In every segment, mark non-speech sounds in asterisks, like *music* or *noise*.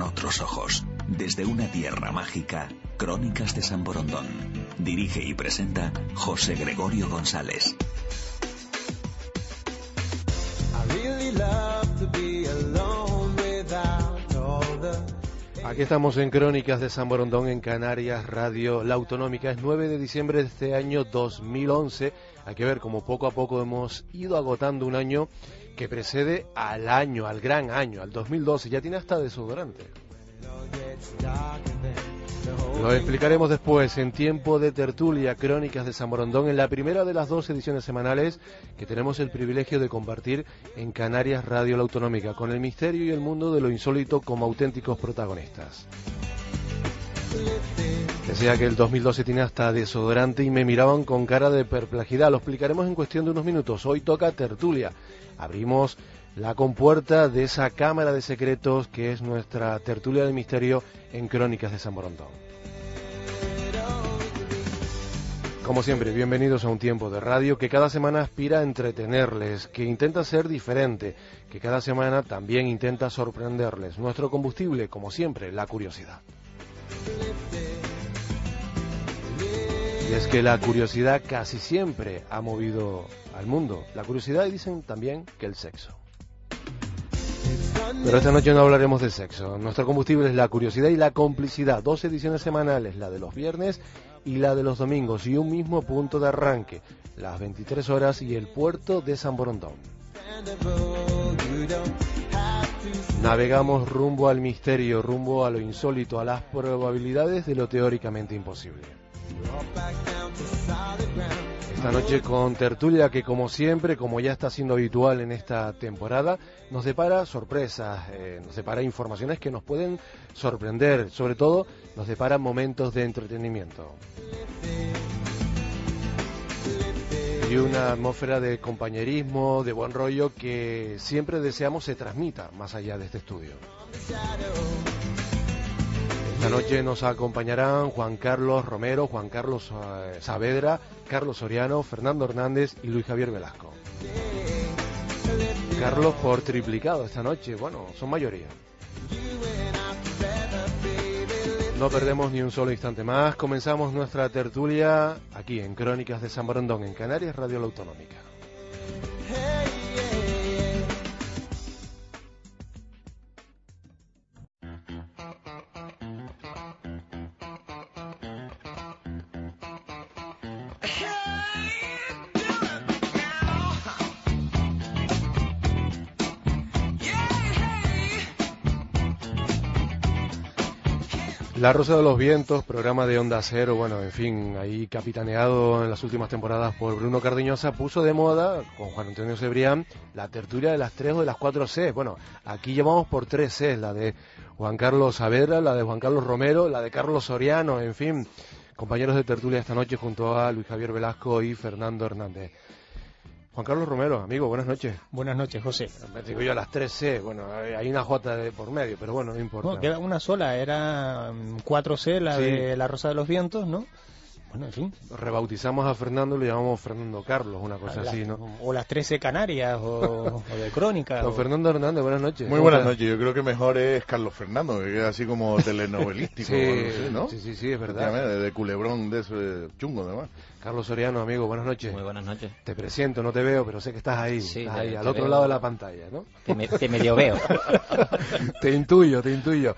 con otros ojos. Desde una tierra mágica, Crónicas de San Borondón. Dirige y presenta José Gregorio González. Aquí estamos en Crónicas de San Borondón en Canarias Radio La Autonómica. Es 9 de diciembre de este año 2011. Hay que ver cómo poco a poco hemos ido agotando un año que precede al año, al gran año, al 2012. Ya tiene hasta desodorante. Lo explicaremos después en tiempo de tertulia Crónicas de San Borondón en la primera de las dos ediciones semanales que tenemos el privilegio de compartir en Canarias Radio La Autonómica con el misterio y el mundo de lo insólito como auténticos protagonistas. Decía que el 2012 tiene hasta desodorante y me miraban con cara de perplejidad. Lo explicaremos en cuestión de unos minutos. Hoy toca tertulia. Abrimos la compuerta de esa cámara de secretos que es nuestra tertulia de misterio en Crónicas de San Borondón. Como siempre, bienvenidos a un tiempo de radio que cada semana aspira a entretenerles, que intenta ser diferente, que cada semana también intenta sorprenderles. Nuestro combustible, como siempre, la curiosidad. Y es que la curiosidad casi siempre ha movido al mundo. La curiosidad dicen también que el sexo. Pero esta noche no hablaremos de sexo. Nuestro combustible es la curiosidad y la complicidad. Dos ediciones semanales, la de los viernes y la de los domingos. Y un mismo punto de arranque, las 23 horas y el puerto de San Borondón. Navegamos rumbo al misterio, rumbo a lo insólito, a las probabilidades de lo teóricamente imposible. Esta noche con tertulia que como siempre, como ya está siendo habitual en esta temporada, nos depara sorpresas, eh, nos depara informaciones que nos pueden sorprender, sobre todo nos depara momentos de entretenimiento. Y una atmósfera de compañerismo, de buen rollo que siempre deseamos se transmita más allá de este estudio. Esta noche nos acompañarán Juan Carlos Romero, Juan Carlos eh, Saavedra, Carlos Soriano, Fernando Hernández y Luis Javier Velasco. Carlos por triplicado esta noche, bueno, son mayoría. No perdemos ni un solo instante más. Comenzamos nuestra tertulia aquí en Crónicas de San Borondón, en Canarias, Radio La Autonómica. La Rosa de los Vientos, programa de Onda Cero, bueno, en fin, ahí capitaneado en las últimas temporadas por Bruno Cardeñosa, puso de moda, con Juan Antonio Cebrián, la tertulia de las tres o de las cuatro C. Bueno, aquí llevamos por tres C, la de Juan Carlos Saavedra, la de Juan Carlos Romero, la de Carlos Soriano, en fin, compañeros de tertulia esta noche junto a Luis Javier Velasco y Fernando Hernández. Juan Carlos Romero, amigo, buenas noches. Buenas noches, José. Me digo yo a las 3C, bueno, hay una J de por medio, pero bueno, no importa. No, queda una sola, era 4C, la Sí. de La Rosa de los Vientos, ¿no? Bueno, en fin. Rebautizamos a Fernando y le llamamos Fernando Carlos, una cosa La- así, ¿no? O las 13 Canarias, o, o de Crónica. Don o- Fernando Hernández, buenas noches. Muy ¿Cómo buenas noches. Yo creo que mejor es Carlos Fernando, que es así como *laughs* telenovelístico, Sí, ¿no? sí, sí, sí, es verdad. Efectivamente, De, culebrón, de ese chungo, además. Carlos Soriano, amigo, buenas noches. Muy buenas noches. Te presento, no te veo, pero sé que estás ahí, Sí, estás ahí, al otro veo. lado de la pantalla, ¿no? Te, me- te medio veo. *laughs* te intuyo, te intuyo.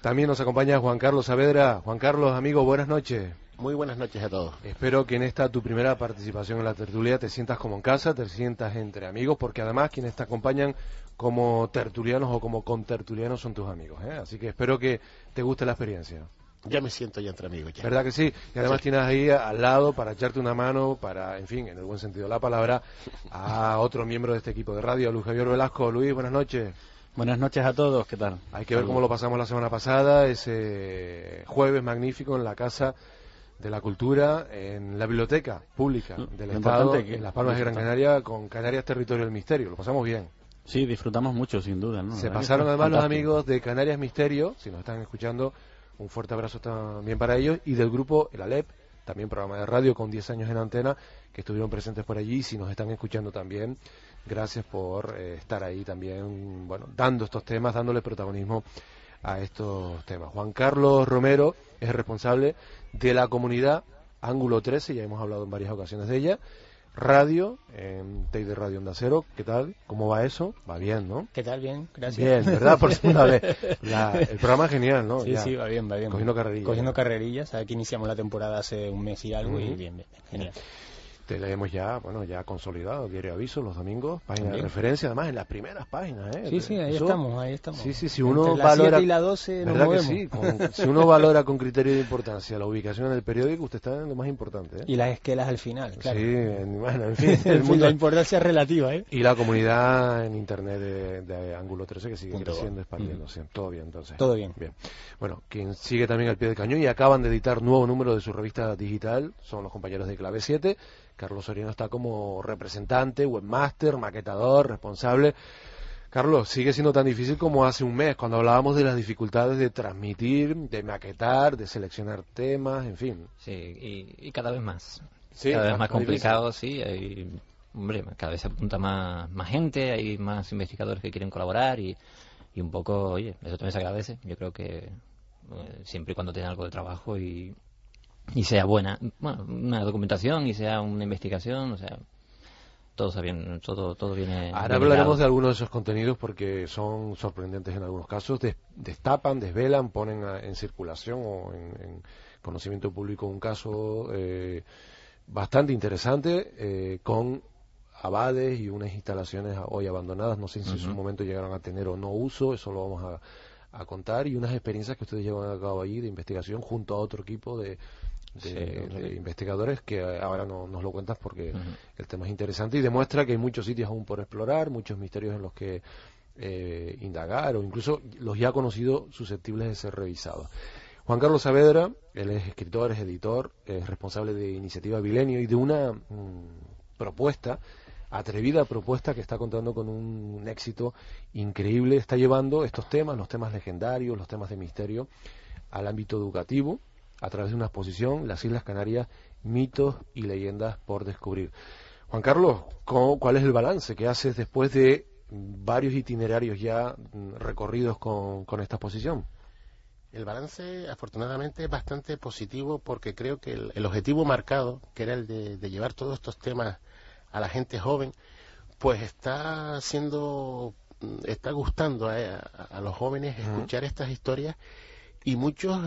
También nos acompaña Juan Carlos Saavedra. Juan Carlos, amigo, buenas noches. Muy buenas noches a todos. Espero que en esta tu primera participación en la tertulia te sientas como en casa, te sientas entre amigos, porque además quienes te acompañan como tertulianos o como contertulianos son tus amigos. ¿eh? Así que espero que te guste la experiencia. ya me siento ya entre amigos. Ya. ¿Verdad que sí? Y además tienes ahí al lado para echarte una mano, para, en fin, en el buen sentido de la palabra, a otro miembro de este equipo de radio, Luis Javier Velasco. Luis, buenas noches. Buenas noches a todos, ¿qué tal? Hay que ver cómo lo pasamos la semana pasada, ese jueves magnífico en la Casa de la Cultura, en la Biblioteca Pública Mm, del lo Estado, que- en Las Palmas de Gran Canaria, con Canarias Territorio del Misterio. Lo pasamos bien. Sí, disfrutamos mucho, sin duda. ¿no? Se pasaron además los amigos de Canarias Misterio, si nos están escuchando, un fuerte abrazo también para ellos, y del grupo El Alep, también programa de radio con 10 años en antena, que estuvieron presentes por allí, si nos están escuchando también, gracias por eh, estar ahí también, bueno, dando estos temas, dándole protagonismo a estos temas. Juan Carlos Romero es el responsable de la comunidad Ángulo 13, ya hemos hablado en varias ocasiones de ella, radio, en de Radio Onda Cero, ¿qué tal? ¿Cómo va eso? Va bien, ¿no? ¿Qué tal? Bien, gracias. Bien, ¿verdad? Por segunda vez. *laughs* La- el programa es genial, ¿no? Sí, Ya. sí, va bien, va bien. Cogiendo carrerillas. Cogiendo carrerillas. Aquí iniciamos la temporada hace un mes y algo y bien, bien, genial. Te leemos ya, bueno, ya consolidado, diario aviso, los domingos, página de referencia, además en las primeras páginas, ¿eh? Sí, sí, ahí Eso- estamos, ahí estamos. Sí, sí, si uno Entre la valora... 7 y la 12 nos ¿Verdad que movemos. sí? Con- si uno valora con criterio de importancia la ubicación en el periódico, usted está en lo más importante, ¿eh? Y las esquelas al final, claro. Sí, en- bueno, en *laughs* fin, el mundo... la importancia es relativa, ¿eh? Y la comunidad en internet de, de Ángulo 13 que sigue Punto creciendo, expandiéndose. Todo bien, entonces. Todo bien. Bien. Bueno, quien sigue también al pie del cañón y acaban de editar nuevo número de su revista digital son los compañeros de Clave 7. Carlos Soriano está como representante, webmaster, maquetador, responsable. Carlos, sigue siendo tan difícil como hace un mes, cuando hablábamos de las dificultades de transmitir, de maquetar, de seleccionar temas, en fin. Sí, y, y cada vez más. Sí, cada vez más- complicado, sí. Hay, hombre, cada vez se apunta más, más gente, hay más investigadores que quieren colaborar y, y un poco, oye, eso también se agradece. Yo creo que eh, siempre y cuando tenga algo de trabajo y, y sea buena, bueno, una documentación y sea una investigación, o sea, todo, bien, todo, todo viene. Ahora hablaremos de algunos de esos contenidos porque son sorprendentes en algunos casos. Des- destapan, desvelan, ponen a- en circulación o en, en conocimiento público un caso eh, bastante interesante eh, con abades y unas instalaciones hoy abandonadas. No sé si en su momento llegaron a tener o no uso, eso lo vamos a, a contar. Y unas experiencias que ustedes llevan a cabo allí de investigación junto a otro equipo de, de- Sí, de sí. investigadores que ahora no, nos lo cuentas porque el tema es interesante y demuestra que hay muchos sitios aún por explorar, muchos misterios en los que eh, indagar o incluso los ya conocidos susceptibles de ser revisados. Juan Carlos Saavedra, él es escritor, es editor, es responsable de Iniciativa Bilenio y de una mm, propuesta, atrevida propuesta que está contando con un éxito increíble, está llevando estos temas, los temas legendarios, los temas de misterio, al ámbito educativo a través de una exposición, Las Islas Canarias, mitos y leyendas por descubrir. Juan Carlos, ¿cómo- ¿cuál es el balance que haces después de varios itinerarios ya mm, recorridos con, con esta exposición? El balance, afortunadamente, es bastante positivo porque creo que el, el objetivo marcado, que era el de, de llevar todos estos temas a la gente joven, pues está siendo, mm, está gustando a, a- a los jóvenes escuchar estas historias y muchos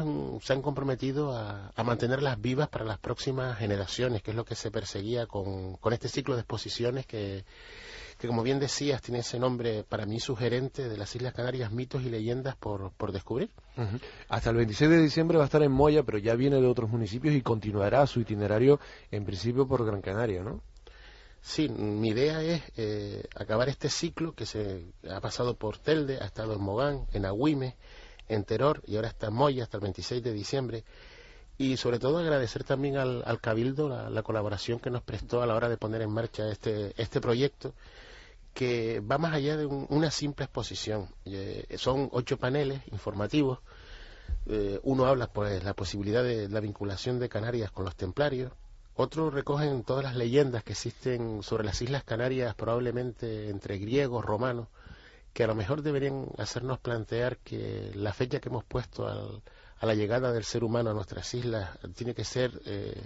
se han comprometido a, a mantenerlas vivas para las próximas generaciones, que es lo que se perseguía con, con este ciclo de exposiciones que, que, como bien decías, tiene ese nombre para mí sugerente de las Islas Canarias, mitos y leyendas por, por descubrir. Hasta el 26 de diciembre va a estar en Moya, pero ya viene de otros municipios y continuará su itinerario en principio por Gran Canaria, ¿no? Sí, mi idea es eh, acabar este ciclo que se ha pasado por Telde, ha estado en Mogán, en Agüime, en Teror y ahora está en Moya hasta el 26 de diciembre. Y sobre todo agradecer también al, Cabildo la, la colaboración que nos prestó a la hora de poner en marcha este, este proyecto que va más allá de un- una simple exposición. Eh, son ocho paneles informativos. Eh, uno habla pues la posibilidad de la vinculación de Canarias con los templarios. Otros recogen todas las leyendas que existen sobre las Islas Canarias, probablemente entre griegos, romanos, que a lo mejor deberían hacernos plantear que la fecha que hemos puesto al- a la llegada del ser humano a nuestras islas tiene que ser eh,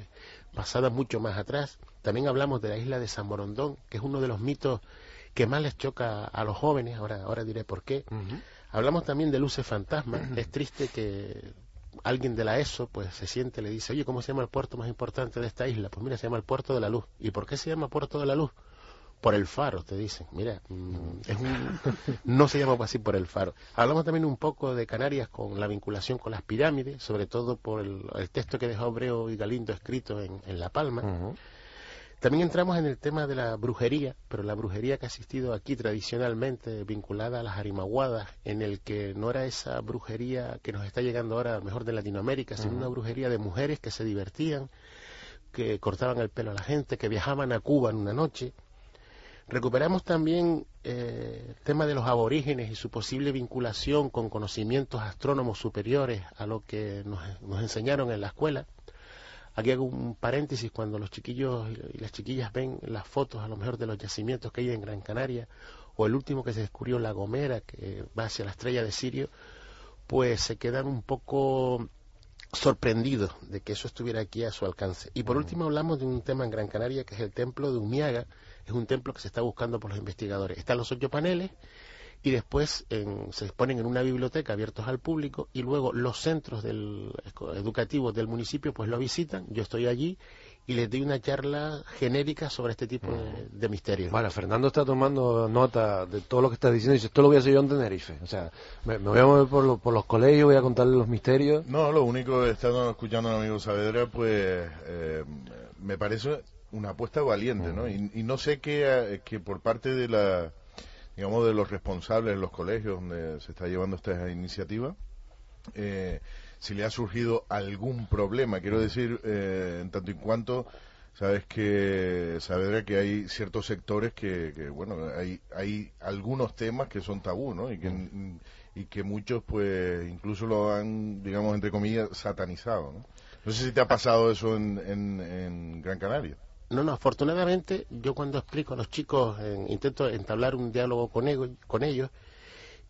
pasada mucho más atrás. También hablamos de la isla de San Borondón, que es uno de los mitos que más les choca a los jóvenes, ahora, ahora diré por qué. Hablamos también de luces fantasmas. es triste que alguien de la ESO pues se siente y le dice, oye, ¿cómo se llama el puerto más importante de esta isla? Pues mira, se llama el Puerto de la Luz. ¿Y por qué se llama Puerto de la Luz? Por el faro, te dicen. Mira, mm, es un, no se llama así por el faro. Hablamos también un poco de Canarias con la vinculación con las pirámides, sobre todo por el, el texto que dejó Obreo y Galindo escrito en, en La Palma. También entramos en el tema de la brujería, pero la brujería que ha existido aquí tradicionalmente vinculada a las arimaguadas, en el que no era esa brujería que nos está llegando ahora, mejor de Latinoamérica, sino una brujería de mujeres que se divertían, que cortaban el pelo a la gente, que viajaban a Cuba en una noche. Recuperamos también eh, el tema de los aborígenes y su posible vinculación con conocimientos astrónomos superiores a lo que nos, nos enseñaron en la escuela. Aquí hago un paréntesis cuando los chiquillos y las chiquillas ven las fotos a lo mejor de los yacimientos que hay en Gran Canaria o el último que se descubrió La Gomera que va hacia la estrella de Sirio, pues se quedan un poco sorprendidos de que eso estuviera aquí a su alcance. Y por último hablamos de un tema en Gran Canaria que es el templo de Umiaga, es un templo que se está buscando por los investigadores. Están los ocho paneles y después en- se exponen en una biblioteca abiertos al público y luego los centros del, educativos del municipio pues lo visitan, yo estoy allí y les doy una charla genérica sobre este tipo de, de misterios. Vale, Fernando está tomando nota de todo lo que estás diciendo y dice, esto lo voy a hacer yo en Tenerife. O sea, me, me voy a mover por, lo- por los colegios, voy a contarle los misterios. No, lo único, estando escuchando al amigo Saavedra, pues eh, me parece una apuesta valiente, ¿no? Y, y no sé qué, eh, que por parte de la, digamos, de los responsables de los colegios donde se está llevando esta iniciativa, eh, si le ha surgido algún problema. Quiero decir, eh, en tanto y cuanto, sabes que, Saavedra, que hay ciertos sectores que, que, bueno, hay, hay algunos temas que son tabú, ¿no? Y que, y que muchos, pues, incluso lo han, digamos, entre comillas, satanizado, ¿no? No sé si te ha pasado eso en, en, en Gran Canaria. No, no, afortunadamente yo cuando explico a los chicos, en- intento entablar un diálogo con con ellos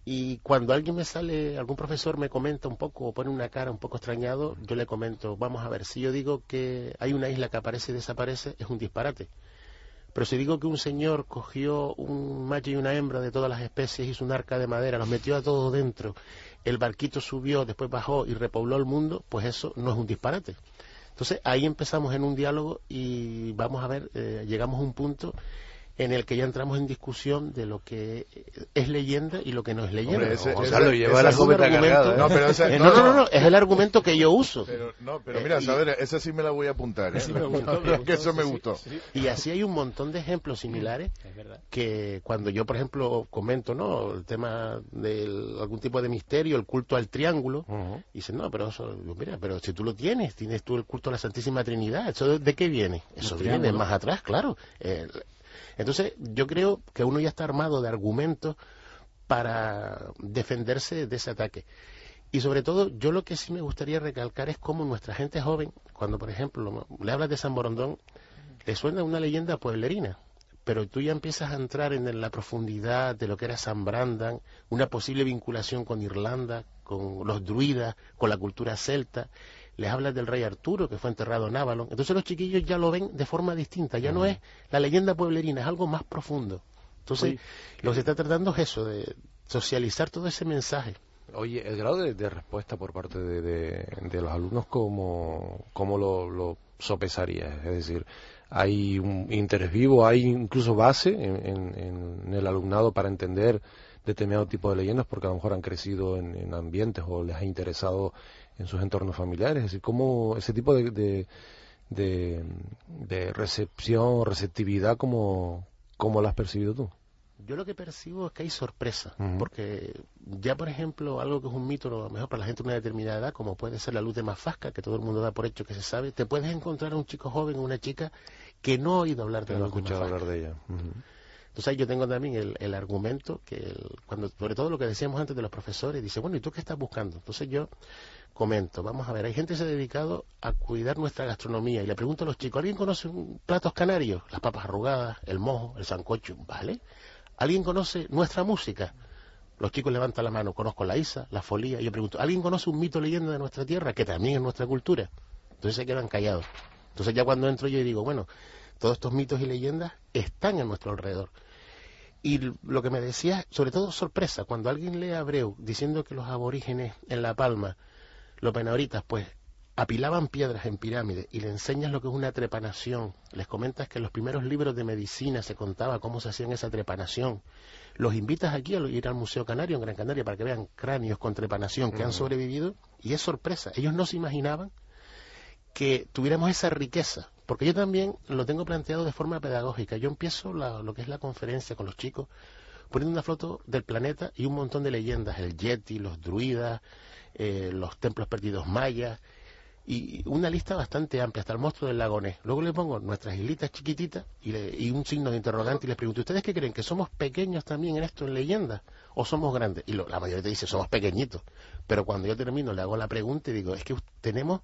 y cuando alguien me sale, algún profesor me comenta un poco o pone una cara un poco extrañado, yo le comento, vamos a ver, si yo digo que hay una isla que aparece y desaparece, es un disparate. Pero si digo que un señor cogió un macho y una hembra de todas las especies, hizo un arca de madera, los metió a todos dentro, el barquito subió, después bajó y repobló el mundo, pues eso no es un disparate. Entonces ahí empezamos en un diálogo y vamos a ver, eh, llegamos a un punto en el que ya entramos en discusión de lo que es leyenda y lo que no es leyenda. Hombre, ese- Gonzalo, ese- lleva la argumento- cargada. ¿eh? No, pero ese- Eh, no, no, no, no. es el argumento que yo uso. Pero, no, pero Eh, mira, y- Saavedra, esa sí me la voy a apuntar, ¿eh? Sí, me gustó, me que eso me sí, gustó. sí. Y así hay un montón de ejemplos similares Es que cuando yo, por ejemplo, comento no el tema de algún tipo de misterio, el culto al triángulo, dicen, no, pero eso, mira, pero si tú lo tienes, tienes tú el culto a la Santísima Trinidad, ¿eso de, de qué viene? Eso viene más atrás, claro. Eh, entonces, yo creo que uno ya está armado de argumentos para defenderse de ese ataque. Y sobre todo, yo lo que sí me gustaría recalcar es cómo nuestra gente joven, cuando por ejemplo le hablas de San Borondón, le suena una leyenda pueblerina, pero tú ya empiezas a entrar en la profundidad de lo que era San Brandan, una posible vinculación con Irlanda, con los druidas, con la cultura celta, les hablas del rey Arturo que fue enterrado en Avalon, entonces los chiquillos ya lo ven de forma distinta, ya no es la leyenda pueblerina, es algo más profundo. Entonces, Oye, lo que se está tratando es eso, de socializar todo ese mensaje. Oye, el grado de, de respuesta por parte de, de- de los alumnos, ¿cómo, cómo lo, lo sopesarías? Es decir, ¿hay un interés vivo, hay incluso base en, en- en el alumnado para entender determinado tipo de leyendas porque a lo mejor han crecido en, en ambientes o les ha interesado en sus entornos familiares? Es decir, ¿cómo ese tipo de, de, de- de recepción, receptividad, cómo, cómo lo has percibido tú? Yo lo que percibo es que hay sorpresa, porque ya, por ejemplo, algo que es un mito, a lo mejor para la gente de una determinada edad, como puede ser la luz de Mafasca, que todo el mundo da por hecho que se sabe, te puedes encontrar a un chico joven o una chica que no ha oído hablar de Que la no luz escuchado hablar de ella. Entonces yo tengo también el, el argumento que, el- cuando sobre todo lo que decíamos antes de los profesores, dice, bueno, ¿y tú qué estás buscando? Entonces yo comento, vamos a ver, hay gente que se ha dedicado a cuidar nuestra gastronomía y le pregunto a los chicos, ¿alguien conoce un- platos canarios? Las papas arrugadas, el mojo, el sancocho, ¿vale? ¿Alguien conoce nuestra música? Los chicos levantan la mano, conozco la Isa, la folía, y yo pregunto, ¿alguien conoce un mito leyenda de nuestra tierra que también es nuestra cultura? Entonces se quedan callados. Entonces ya cuando entro yo digo, bueno, todos estos mitos y leyendas están en nuestro alrededor. Y lo que me decía, sobre todo sorpresa, cuando alguien lee a Abreu diciendo que los aborígenes en La Palma, los penahoritas, pues apilaban piedras en pirámides y le enseñas lo que es una trepanación, les comentas que en los primeros libros de medicina se contaba cómo se hacían esa trepanación, los invitas aquí a ir al Museo Canario en Gran Canaria para que vean cráneos con trepanación que han sobrevivido. Y es sorpresa, ellos no se imaginaban que tuviéramos esa riqueza, porque yo también lo tengo planteado de forma pedagógica, yo empiezo la- lo que es la conferencia con los chicos poniendo una foto del planeta y un montón de leyendas, el Yeti, los druidas, eh, los templos perdidos mayas, y una lista bastante amplia, hasta el monstruo del lago Ness. Luego le pongo nuestras islitas chiquititas y, le- y un signo de interrogante y les pregunto, ¿ustedes qué creen? ¿Que somos pequeños también en esto, en leyendas? ¿O somos grandes? Y lo- la mayoría te dice, somos pequeñitos. Pero cuando yo termino, le hago la pregunta y digo, es que tenemos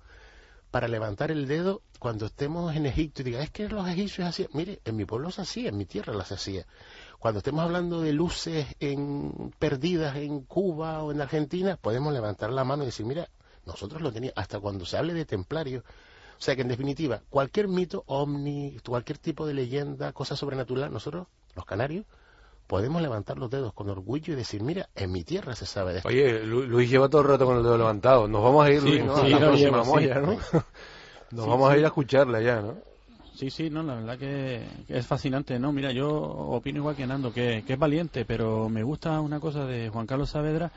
para levantar el dedo cuando estemos en Egipto y diga, es que los egipcios hacían, mire, en mi pueblo se hacía, en mi tierra las hacía. Cuando estemos hablando de luces en, perdidas en Cuba o en Argentina, podemos levantar la mano y decir, mira, nosotros lo teníamos, hasta cuando se hable de templarios. O sea que en definitiva, cualquier mito, ovni, cualquier tipo de leyenda, cosa sobrenatural, nosotros, los canarios, podemos levantar los dedos con orgullo y decir, mira, en mi tierra se sabe de esto. Oye, Lu- Luis lleva todo el rato con el dedo levantado. Nos vamos a ir, Sí, Luis, ¿no? sí, a la próxima llevo, sí. molla, ¿no? *laughs* Nos vamos a ir a escucharla ya, ¿no? Sí, sí, no, la verdad que, que es fascinante, ¿no? Mira, yo opino igual que Nando, que, que es valiente, pero me gusta una cosa de Juan Carlos Saavedra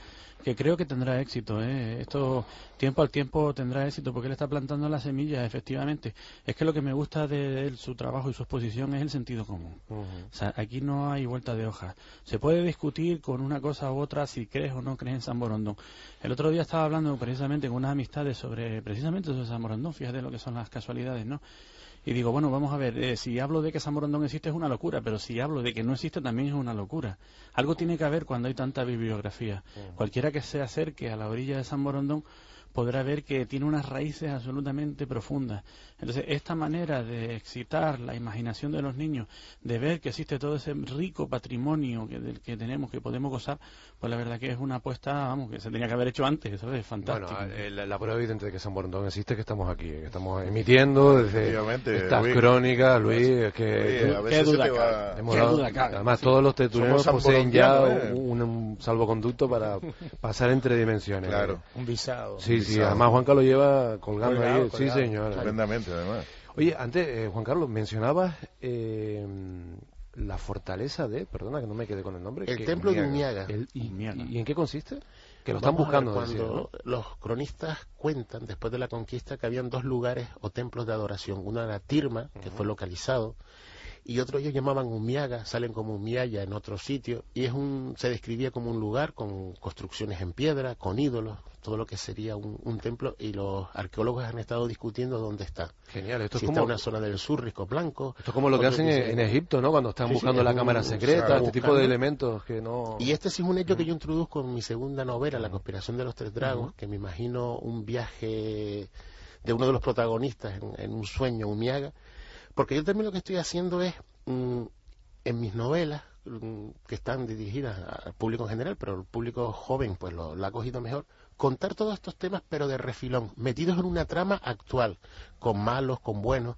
que creo que tendrá éxito, ¿eh? Esto tiempo al tiempo tendrá éxito porque él está plantando las semillas, efectivamente. Es que lo que me gusta de él, su trabajo y su exposición es el sentido común. O sea, aquí no hay vuelta de hoja. Se puede discutir con una cosa u otra si crees o no crees en San Borondón. El otro día estaba hablando precisamente con unas amistades sobre, precisamente sobre San Borondón, fíjate lo que son las casualidades, ¿no? Y digo, bueno, vamos a ver, eh, si hablo de que San Borondón existe es una locura, pero si hablo de que no existe también es una locura. Algo tiene que haber cuando hay tanta bibliografía. Cualquiera que se acerque a la orilla de San Borondón podrá ver que tiene unas raíces absolutamente profundas. Entonces, esta manera de excitar la imaginación de los niños, de ver que existe todo ese rico patrimonio que, del que tenemos, que podemos gozar, pues la verdad que es una apuesta, vamos, que se tenía que haber hecho antes, eso es fantástico. Bueno, eh, la, la prueba evidente de que San Borondón existe es que estamos aquí, que estamos emitiendo desde estas Luis. crónicas, Luis, es que Oye, a veces qué se duda va... qué dado- duda cabe. además todos los Somos poseen ya ¿eh? un, un salvoconducto para *laughs* pasar entre dimensiones. Claro. Un visado. Sí, sí, Visado. además Juanca lo lleva colgando Colgado, ahí. Sí, señor. Estupendamente, además. Oye, antes, eh, Juan Carlos, mencionabas eh, la fortaleza de, perdona que no me quedé con el nombre. El que- templo de Umiaga. El- y, Umiaga. y en qué consiste? Que lo están buscando. cuando los cronistas cuentan después de la conquista que habían dos lugares o templos de adoración. Uno era Tirma, que fue localizado, y otro ellos llamaban Umiaga, salen como Umiaya en otro sitio, y es un, se describía como un lugar con construcciones en piedra, con ídolos, todo lo que sería un, un templo, y los arqueólogos han estado discutiendo dónde está. Genial, esto si es está como... en una zona del sur, Risco Blanco. Esto es como lo que hacen en, Egipto, ¿no? Cuando están Sí, sí, buscando es la un- cámara secreta, este tipo de elementos que no... Y este sí es un hecho que yo introduzco en mi segunda novela, La conspiración de los tres dragos, que me imagino un viaje de uno de los protagonistas en, en un sueño, Umiaga, porque yo también lo que estoy haciendo es, mm, en mis novelas, mm, que están dirigidas al público en general, pero el público joven pues lo, ha cogido mejor, contar todos estos temas pero de refilón, metidos en una trama actual, con malos, con buenos,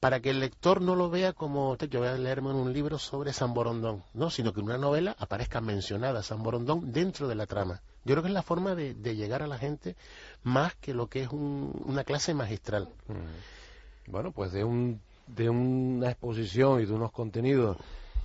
para que el lector no lo vea como "Te, yo voy a leerme un libro sobre San Borondón, no, sino que en una novela aparezca mencionada San Borondón dentro de la trama. Yo creo que es la forma de, de llegar a la gente más que lo que es un- una clase magistral. Mm. Bueno, pues de, un, de una exposición y de unos contenidos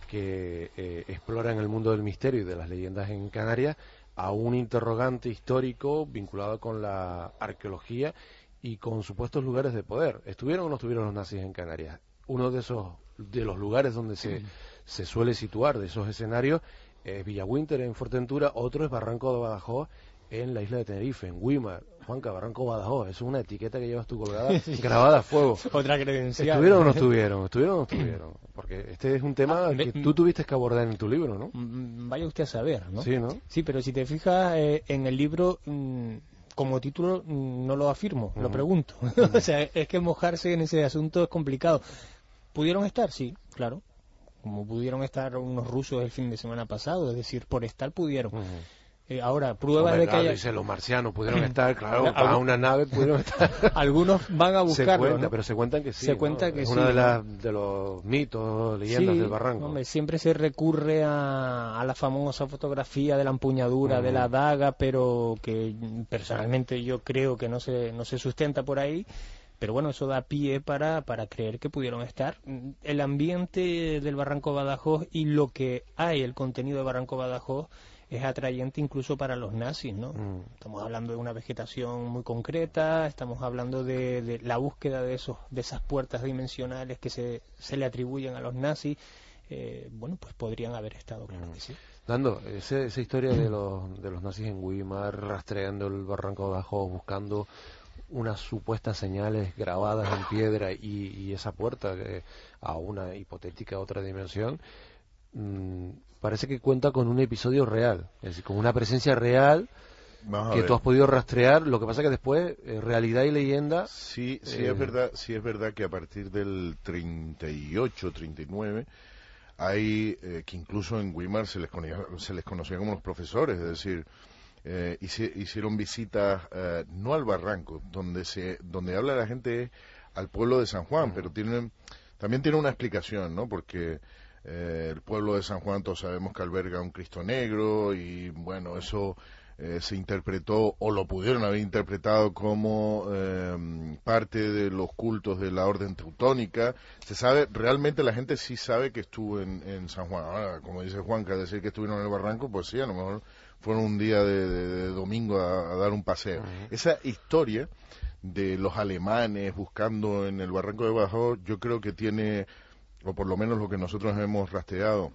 que eh, exploran el mundo del misterio y de las leyendas en Canarias a un interrogante histórico vinculado con la arqueología y con supuestos lugares de poder. ¿Estuvieron o no estuvieron los nazis en Canarias? Uno de esos de los lugares donde se, se suele situar, de esos escenarios, es Villawinter en Fuerteventura, otro es Barranco de Badajoz en la isla de Tenerife, en Guimar. Juanca, Barranco Badajoz, eso es una etiqueta que llevas tú colgada, *laughs* grabada a fuego. Otra credencial. ¿Estuvieron o no estuvieron? ¿Estuvieron o no estuvieron? Porque este es un tema Ah, que tú tuviste que abordar en tu libro, ¿no? Mm, Vaya usted a saber, ¿no? Sí, ¿no? Sí, pero si te fijas eh, en el libro, mm, como título mm, no lo afirmo, lo pregunto. *laughs* o sea, es que mojarse en ese asunto es complicado. ¿Pudieron estar? Sí, claro. Como pudieron estar unos rusos el fin de semana pasado, es decir, por estar pudieron. Eh, ahora, pruebas de que claro, haya... dice, los marcianos pudieron *clears throat* estar, claro, para una nave pudieron estar. *laughs* Algunos van a se buscarlo, cuenta, ¿no? pero se cuentan que sí. Se ¿no? cuenta que es sí, uno de, de los mitos, leyendas Sí, del barranco. hombre, siempre se recurre a, a la famosa fotografía de la empuñadura de la daga, pero que personalmente yo creo que no se, no se sustenta por ahí. Pero bueno, eso da pie para, para creer que pudieron estar. El ambiente del Barranco Badajoz y lo que hay, el contenido de Barranco Badajoz, es atrayente incluso para los nazis, ¿no? Mm. Estamos hablando de una vegetación muy concreta, estamos hablando de, de la búsqueda de esos de esas puertas dimensionales que se, se le atribuyen a los nazis. Eh, bueno, pues podrían haber estado, claro que sí. Dando, ese- esa historia de los, de los nazis en Weimar, rastreando el barranco Badajoz, buscando unas supuestas señales grabadas en piedra y, y esa puerta que- a una hipotética otra dimensión, mm, parece que cuenta con un episodio real, es decir, con una presencia real Vamos que tú has podido rastrear. Lo que pasa que después, eh, realidad y leyenda, Sí, sí Eh, es verdad, sí es verdad que a partir del 38, 39 hay eh, que incluso en Weimar se les conocía, se les conocía como los profesores, es decir, eh, hici- hicieron visitas no al barranco, donde se donde habla la gente al pueblo de San Juan, pero tienen también tiene una explicación, ¿no? Porque eh, el pueblo de San Juan todos sabemos que alberga un Cristo negro y bueno, eso eh, se interpretó o lo pudieron haber interpretado como eh, parte de los cultos de la orden teutónica. Se sabe, realmente la gente sí sabe que estuvo en, en San Juan. Ahora, como dice Juanca, decir que estuvieron en el barranco, pues sí, a lo mejor fueron un día de, de- de domingo a, a dar un paseo. Esa historia de los alemanes buscando en el barranco de Bajo, yo creo que tiene, o por lo menos lo que nosotros hemos rastreado,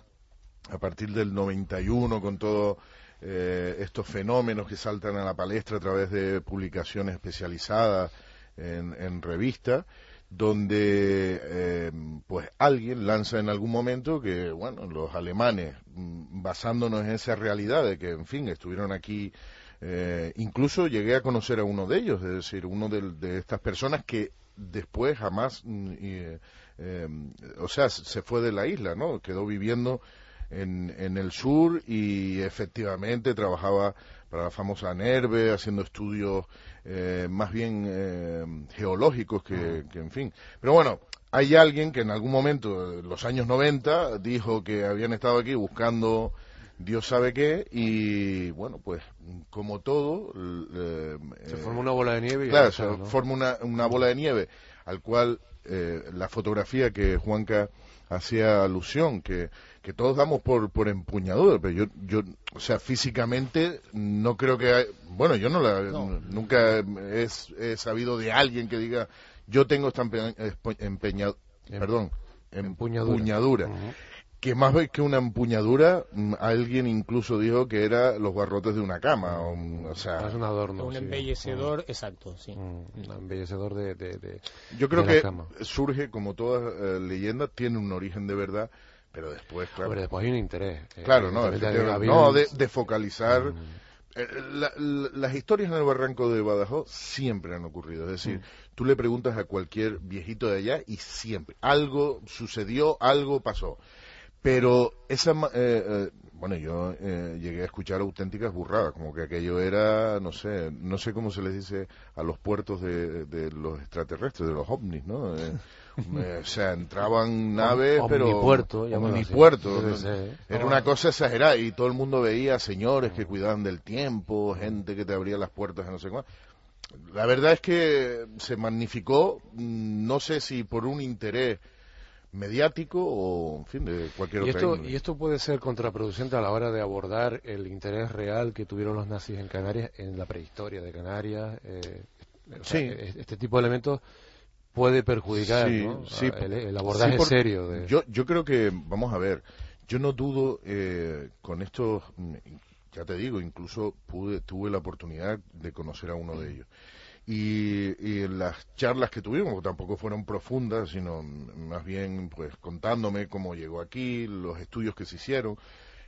a partir del 91 con todos estos fenómenos que saltan a la palestra a través de publicaciones especializadas en, en revistas donde eh, pues alguien lanza en algún momento que bueno los alemanes mm, basándonos en esa realidad de que en fin estuvieron aquí eh, incluso llegué a conocer a uno de ellos es decir uno de, de estas personas que después jamás mm, y, eh, eh, o sea se fue de la isla no quedó viviendo en, en el sur y efectivamente trabajaba para la famosa NERVE haciendo estudios eh, más bien eh, geológicos que, que, en fin. Pero bueno, hay alguien que en algún momento, en los años 90, dijo que habían estado aquí buscando Dios sabe qué y bueno, pues como todo... eh, se forma una bola de nieve. Y claro, se está, ¿no? forma una, una bola de nieve al cual eh, la fotografía que Juanca hacía alusión, que, que todos damos por, por empuñadura, pero yo, yo, o sea, físicamente no creo que, hay- bueno, yo no la, No. nunca he, he sabido de alguien que diga, yo tengo esta empeñadura, Em- perdón, empuñadura. empuñadura. Que más que una empuñadura, mm, alguien incluso dijo que era los barrotes de una cama, o, o sea, es un adorno. un sí. embellecedor, exacto, sí. Mm, un embellecedor de, de, de- Yo creo de la que cama. surge, como toda eh, leyenda, tiene un origen de verdad, pero después, claro. Hombre, después hay un interés. eh, claro, no, había no de, de focalizar. Mm. eh, la- la- las historias en el barranco de Badajoz siempre han ocurrido. Es decir, Mm. tú le preguntas a cualquier viejito de allá y siempre algo sucedió, algo pasó. Pero esa, eh, eh, bueno, yo eh, llegué a escuchar auténticas burradas, como que aquello era, no sé, no sé cómo se les dice a los puertos de, de los extraterrestres, de los ovnis, ¿no? Eh, *laughs* eh, o sea, entraban naves, pero Omnipuerto, omnipuerto, ¿no? ser, ¿eh? Era una cosa exagerada y todo el mundo veía señores que cuidaban del tiempo, gente que te abría las puertas, no sé cuál. La verdad es que se magnificó, mm, no sé si por un interés mediático o, en fin, de cualquier Y otra esto, índole. y esto puede ser contraproducente a la hora de abordar el interés real que tuvieron los nazis en Canarias, en la prehistoria de Canarias. eh, o sea, Sí. e- este tipo de elementos puede perjudicar Sí, ¿no? sí, el, el abordaje por- serio. De... Yo, yo creo que, vamos a ver, yo no dudo eh, con estos, mm, ya te digo, incluso pude, tuve la oportunidad de conocer a uno de ellos. Y, y las charlas que tuvimos, tampoco fueron profundas, sino más bien pues contándome cómo llegó aquí, los estudios que se hicieron.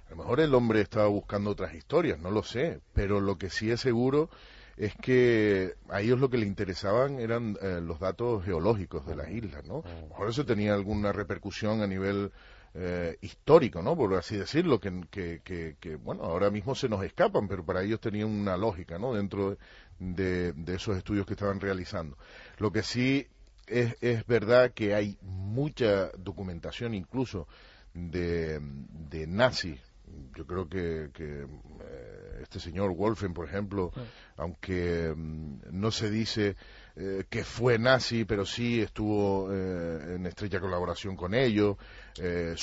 A lo mejor el hombre estaba buscando otras historias, no lo sé, pero lo que sí es seguro es que a ellos lo que le interesaban eran eh, los datos geológicos de las islas, ¿no? Mejor eso tenía alguna repercusión a nivel eh, histórico, ¿no? Por así decirlo, que, que, que, bueno, ahora mismo se nos escapan, pero para ellos tenían una lógica, ¿no? Dentro de, de esos estudios que estaban realizando. Lo que sí es, es verdad que hay mucha documentación incluso de, de nazis yo creo que, que eh, este señor Wolfen, por ejemplo, aunque mm, no se dice eh, que fue nazi, pero sí estuvo eh, en estrecha colaboración con ellos, eh,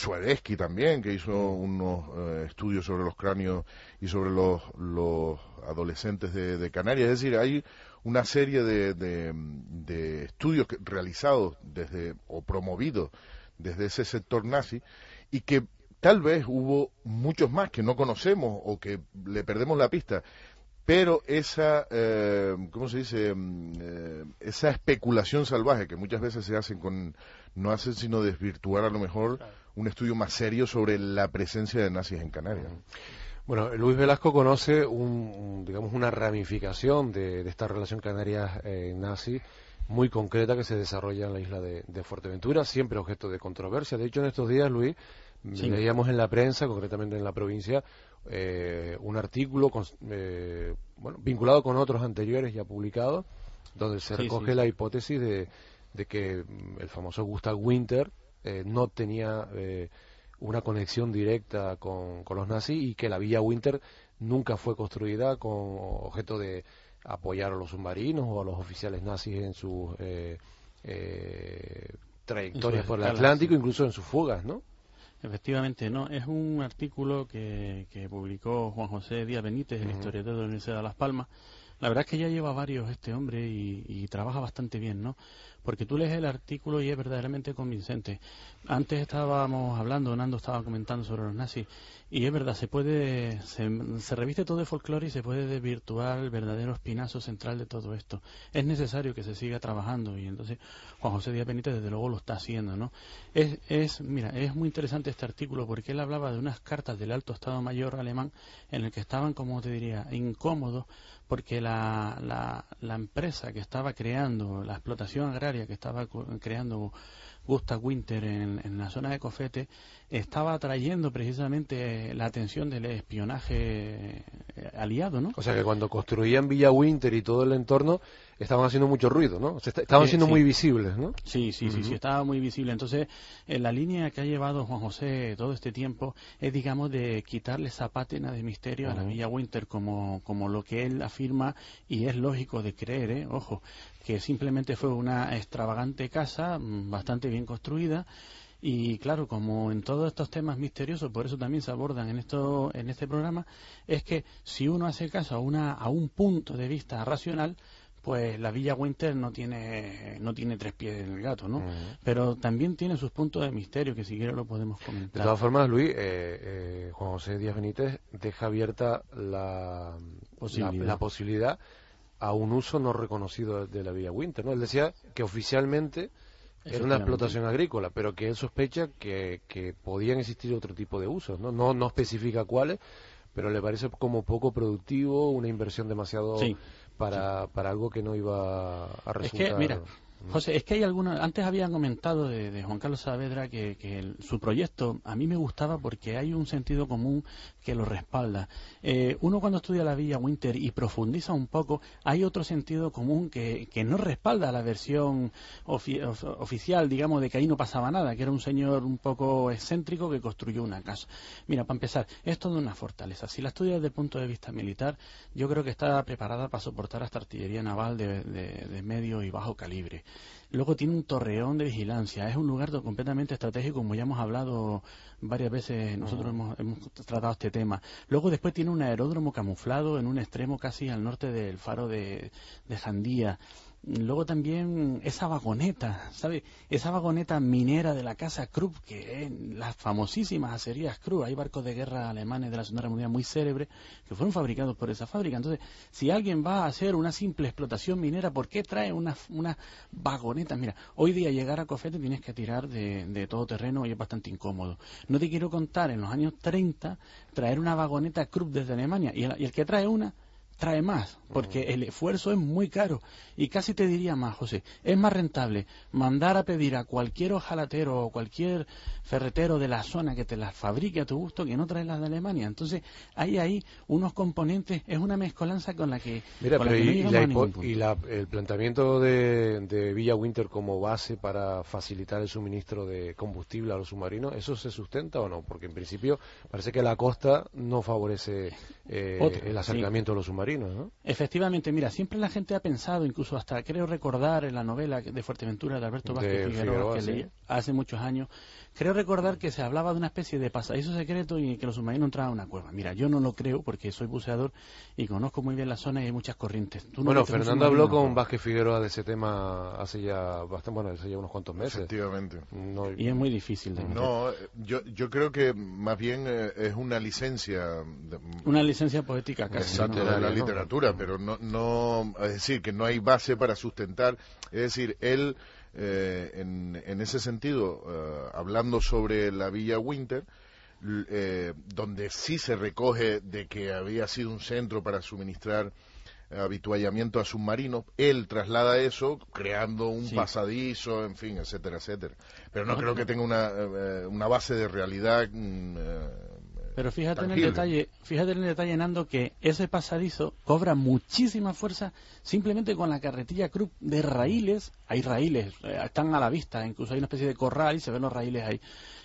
también, que hizo unos estudios sobre los cráneos y sobre los, los adolescentes de, Canarias. Es decir, hay una serie de, de, de estudios realizados desde o promovidos desde ese sector nazi y que Tal vez hubo muchos más que no conocemos o que le perdemos la pista, pero esa, eh, ¿cómo se dice? Mm, eh, esa especulación salvaje que muchas veces se hacen con, no hacen sino desvirtuar a lo mejor un estudio más serio sobre la presencia de nazis en Canarias. Bueno, Luis Velasco conoce un, digamos una ramificación de, esta relación Canarias-nazi muy concreta que se desarrolla en la isla de, de, Fuerteventura, siempre objeto de controversia. De hecho, en estos días, Luis, Veíamos en la prensa, concretamente en la provincia, eh, un artículo eh, bueno, vinculado con otros anteriores ya publicados, donde se recoge la hipótesis de, que mm, el famoso Gustav Winter eh, no tenía una conexión directa con, con, los nazis y que la Villa Winter nunca fue construida con objeto de apoyar a los submarinos o a los oficiales nazis en sus trayectorias por el Atlántico, incluso en sus fugas, ¿no? Efectivamente, no. Es un artículo que, que publicó Juan José Díaz Benítez, el historiador de la Universidad de Las Palmas. La verdad es que ya lleva varios este hombre y, trabaja bastante bien, ¿no? porque tú lees el artículo y es verdaderamente convincente. Antes estábamos hablando, Nando estaba comentando sobre los nazis, y es verdad, se puede, se, reviste todo de folclore y se puede desvirtuar el verdadero espinazo central de todo esto. Es necesario que se siga trabajando y entonces Juan José Díaz Benítez desde luego lo está haciendo, ¿no? Es, es, mira, es muy interesante este artículo porque él hablaba de unas cartas del Alto Estado Mayor alemán en el que estaban, como te diría, incómodos porque la, la, la empresa que estaba creando la explotación agraria que estaba creando Gustav Winter en, en, la zona de Cofete estaba atrayendo precisamente la atención del espionaje eh, aliado, ¿no? O sea que cuando construían Villa Winter y todo el entorno estaban haciendo mucho ruido, ¿no? estaban siendo muy visibles, ¿no? Sí, sí, sí, sí, estaba muy visible. Entonces, en la línea que ha llevado Juan José todo este tiempo es, digamos, de quitarle esa pátina de misterio a la Villa Winter como, como lo que él afirma y es lógico de creer, ¿eh? Ojo, que simplemente fue una extravagante casa mm, bastante bien construida y claro, como en todos estos temas misteriosos, por eso también se abordan en esto, en este programa, es que si uno hace caso a una, a un punto de vista racional, pues la Villa Winter no tiene no tiene tres pies en el gato, ¿no? Pero también tiene sus puntos de misterio que si quiere lo podemos comentar. De todas formas, Luis, eh, eh, Juan José Díaz Benítez deja abierta la posibilidad. La, posibilidad a un uso no reconocido de la Villa Winter, ¿no? Él decía que oficialmente era una explotación agrícola, pero que él sospecha que, que podían existir otro tipo de usos, ¿no? No, no especifica cuáles, pero le parece como poco productivo, una inversión demasiado para, para algo que no iba a resultar. Es que, mira, José, es que hay algunos, antes habían comentado de, Juan Carlos Saavedra que, su proyecto a mí me gustaba porque hay un sentido común que lo respalda. Eh, uno cuando estudia la Villa Winter y profundiza un poco, hay otro sentido común que, no respalda la versión oficial, digamos, de que ahí no pasaba nada, que era un señor un poco excéntrico que construyó una casa. Mira, para empezar, es toda una fortaleza. Si la estudia desde el punto de vista militar, yo creo que está preparada para soportar hasta artillería naval de medio y bajo calibre. Luego tiene un torreón de vigilancia. Es un lugar completamente estratégico, como ya hemos hablado varias veces. Nosotros hemos, tratado este tema. Luego después tiene un aeródromo camuflado en un extremo casi al norte del faro de, de Jandía. Luego también esa vagoneta, ¿sabe? Esa vagoneta minera de la casa Krupp, que es las famosísimas acerías Krupp, hay barcos de guerra alemanes de la Segunda Guerra Mundial muy célebres que fueron fabricados por esa fábrica. Entonces, si alguien va a hacer una simple explotación minera, ¿por qué trae una, una vagoneta? Mira, hoy día llegar a Cofete tienes que tirar de, todo terreno y es bastante incómodo. No te quiero contar, en los años 30, traer una vagoneta Krupp desde Alemania y el que trae una trae más, porque el esfuerzo es muy caro. Y casi te diría más, José, es más rentable mandar a pedir a cualquier ojalatero o cualquier ferretero de la zona que te las fabrique a tu gusto que no traerlas de Alemania. Entonces, hay ahí unos componentes, es una mezcolanza con la que, Mira, la pero no y, la la- el planteamiento de, de Villa Winter como base para facilitar el suministro de combustible a los submarinos, ¿eso se sustenta o no? Porque en principio parece que la costa no favorece eh, el acercamiento de los submarinos, ¿no? Efectivamente, mira, siempre la gente ha pensado, incluso hasta creo recordar en la novela de Fuerteventura de Alberto De Vázquez Figueroa, Figueroa, que sí. leí hace muchos años, creo recordar que se hablaba de una especie de pasadizo secreto y que los submarinos entraban a una cueva. Mira, yo no lo creo porque soy buceador y conozco muy bien la zona y hay muchas corrientes. Tú no bueno, Fernando habló con. Vázquez Figueroa de ese tema hace ya bastante, bueno, hace ya unos cuantos meses. Efectivamente. No- Y es muy difícil de meter. No, yo, yo creo que más bien eh, es una licencia. de- Una licencia poética casi. Exacto, ¿no? de la literatura, pero no, no, es decir, que no hay base para sustentar. Es decir, él, eh, en, en ese sentido, eh, hablando sobre la Villa Winter, eh, donde sí se recoge de que había sido un centro para suministrar habituallamiento a submarinos, él traslada eso creando un Sí. pasadizo, en fin, etcétera, etcétera. Pero no creo que tenga una, eh, una base de realidad. mm, eh, Pero fíjate en el detalle, fíjate en el detalle, Nando, que ese pasadizo cobra muchísima fuerza simplemente con la carretilla cruz de raíles. Hay raíles, eh, están a la vista, incluso hay una especie de corral y se ven los raíles ahí.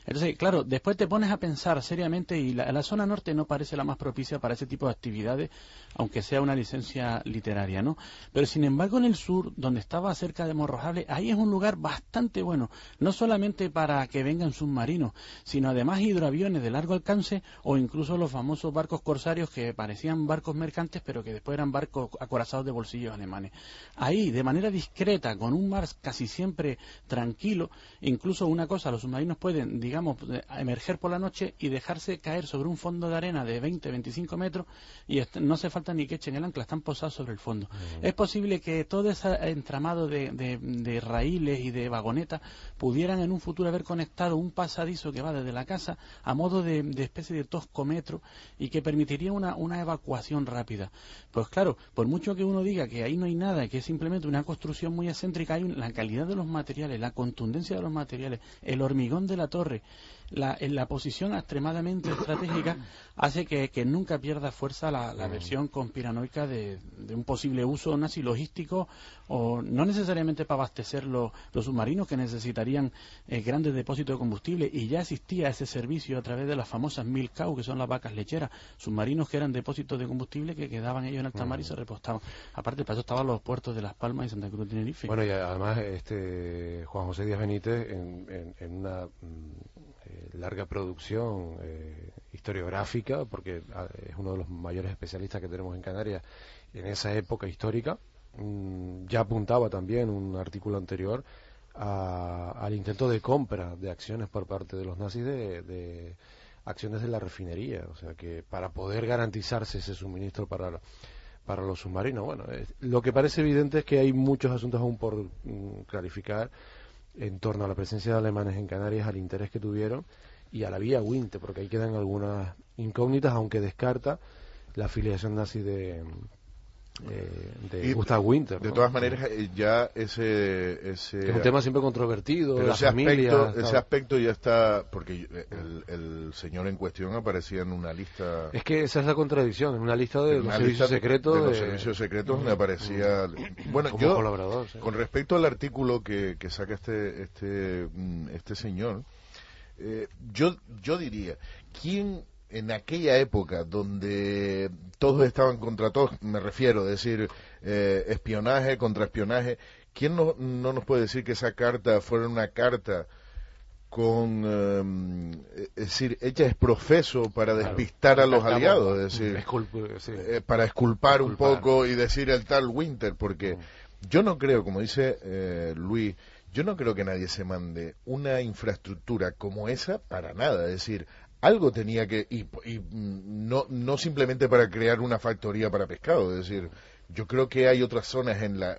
Entonces, claro, después te pones a pensar seriamente y la, la zona norte no parece la más propicia para ese tipo de actividades, aunque sea una licencia literaria, ¿no? Pero sin embargo en el sur, donde estaba cerca de Morrojable, ahí es un lugar bastante bueno, no solamente para que vengan submarinos, sino además hidroaviones de largo alcance o incluso los famosos barcos corsarios que parecían barcos mercantes, pero que después eran barcos acorazados de bolsillos alemanes. Ahí, de manera discreta, con un mar casi siempre tranquilo, incluso una cosa, los submarinos pueden, digamos, emerger por la noche y dejarse caer sobre un fondo de arena de 20, 25 metros y no hace falta ni que echen el ancla, están posados sobre el fondo. Es posible que todo ese entramado de, de- de raíles y de vagonetas pudieran en un futuro haber conectado un pasadizo que va desde la casa a modo de, de especie de y que permitiría una, una evacuación rápida. Pues claro, por mucho que uno diga que ahí no hay nada, que es simplemente una construcción muy excéntrica, hay la calidad de los materiales, la contundencia de los materiales, el hormigón de la torre, la, en la posición extremadamente estratégica *coughs* hace que, que nunca pierda fuerza la, la versión conspiranoica de, de un posible uso nazi logístico o no necesariamente para abastecer los, los submarinos que necesitarían eh, grandes depósitos de combustible. Y ya existía ese servicio a través de las famosas milk cow que son las vacas lecheras submarinos que eran depósitos de combustible que quedaban ellos en alta mar y se repostaban. Aparte para eso estaban los puertos de Las Palmas y Santa Cruz de Tenerife. Bueno, y además este Juan José Díaz Benítez, en, en- en una mm, larga producción eh, historiográfica, porque ah, es uno de los mayores especialistas que tenemos en Canarias en esa época histórica, mm, ya apuntaba también un artículo anterior a- al intento de compra de acciones por parte de los nazis de, de acciones de la refinería, o sea que para poder garantizarse ese suministro para para los submarinos. Bueno, eh, lo que parece evidente es que hay muchos asuntos aún por mm, clarificar en torno a la presencia de alemanes en Canarias, al interés que tuvieron y a la vía Winter, porque ahí quedan algunas incógnitas, aunque descarta la afiliación nazi de, eh, de Y, Gustav Winter. De ¿no? todas maneras, eh, ya ese, ese Que es un tema siempre controvertido, Pero la ese familia. aspecto, ese aspecto ya está, porque el, el señor en cuestión aparecía en una lista, Es que esa es la contradicción, en una lista de los una servicios lista secretos. de los de- servicios secretos donde aparecía, bueno, como yo colaborador. sí. con respecto al artículo que, que saca este este mm, este señor, eh, yo yo diría, ¿quién en aquella época donde todos estaban contra todos, me refiero, es decir, eh, espionaje contra espionaje, ¿quién no, no nos puede decir que esa carta fuera una carta con, eh, es decir, hecha es profeso para Claro. despistar a los aliados, es decir, sí. eh, para esculpar un poco y decir el tal Winter, porque Mm. yo no creo, como dice eh, Luis, yo no creo que nadie se mande una infraestructura como esa para nada, es decir, algo tenía que, y, mm, no, no simplemente para crear una factoría para pescado, es decir, yo creo que hay otras zonas en, la,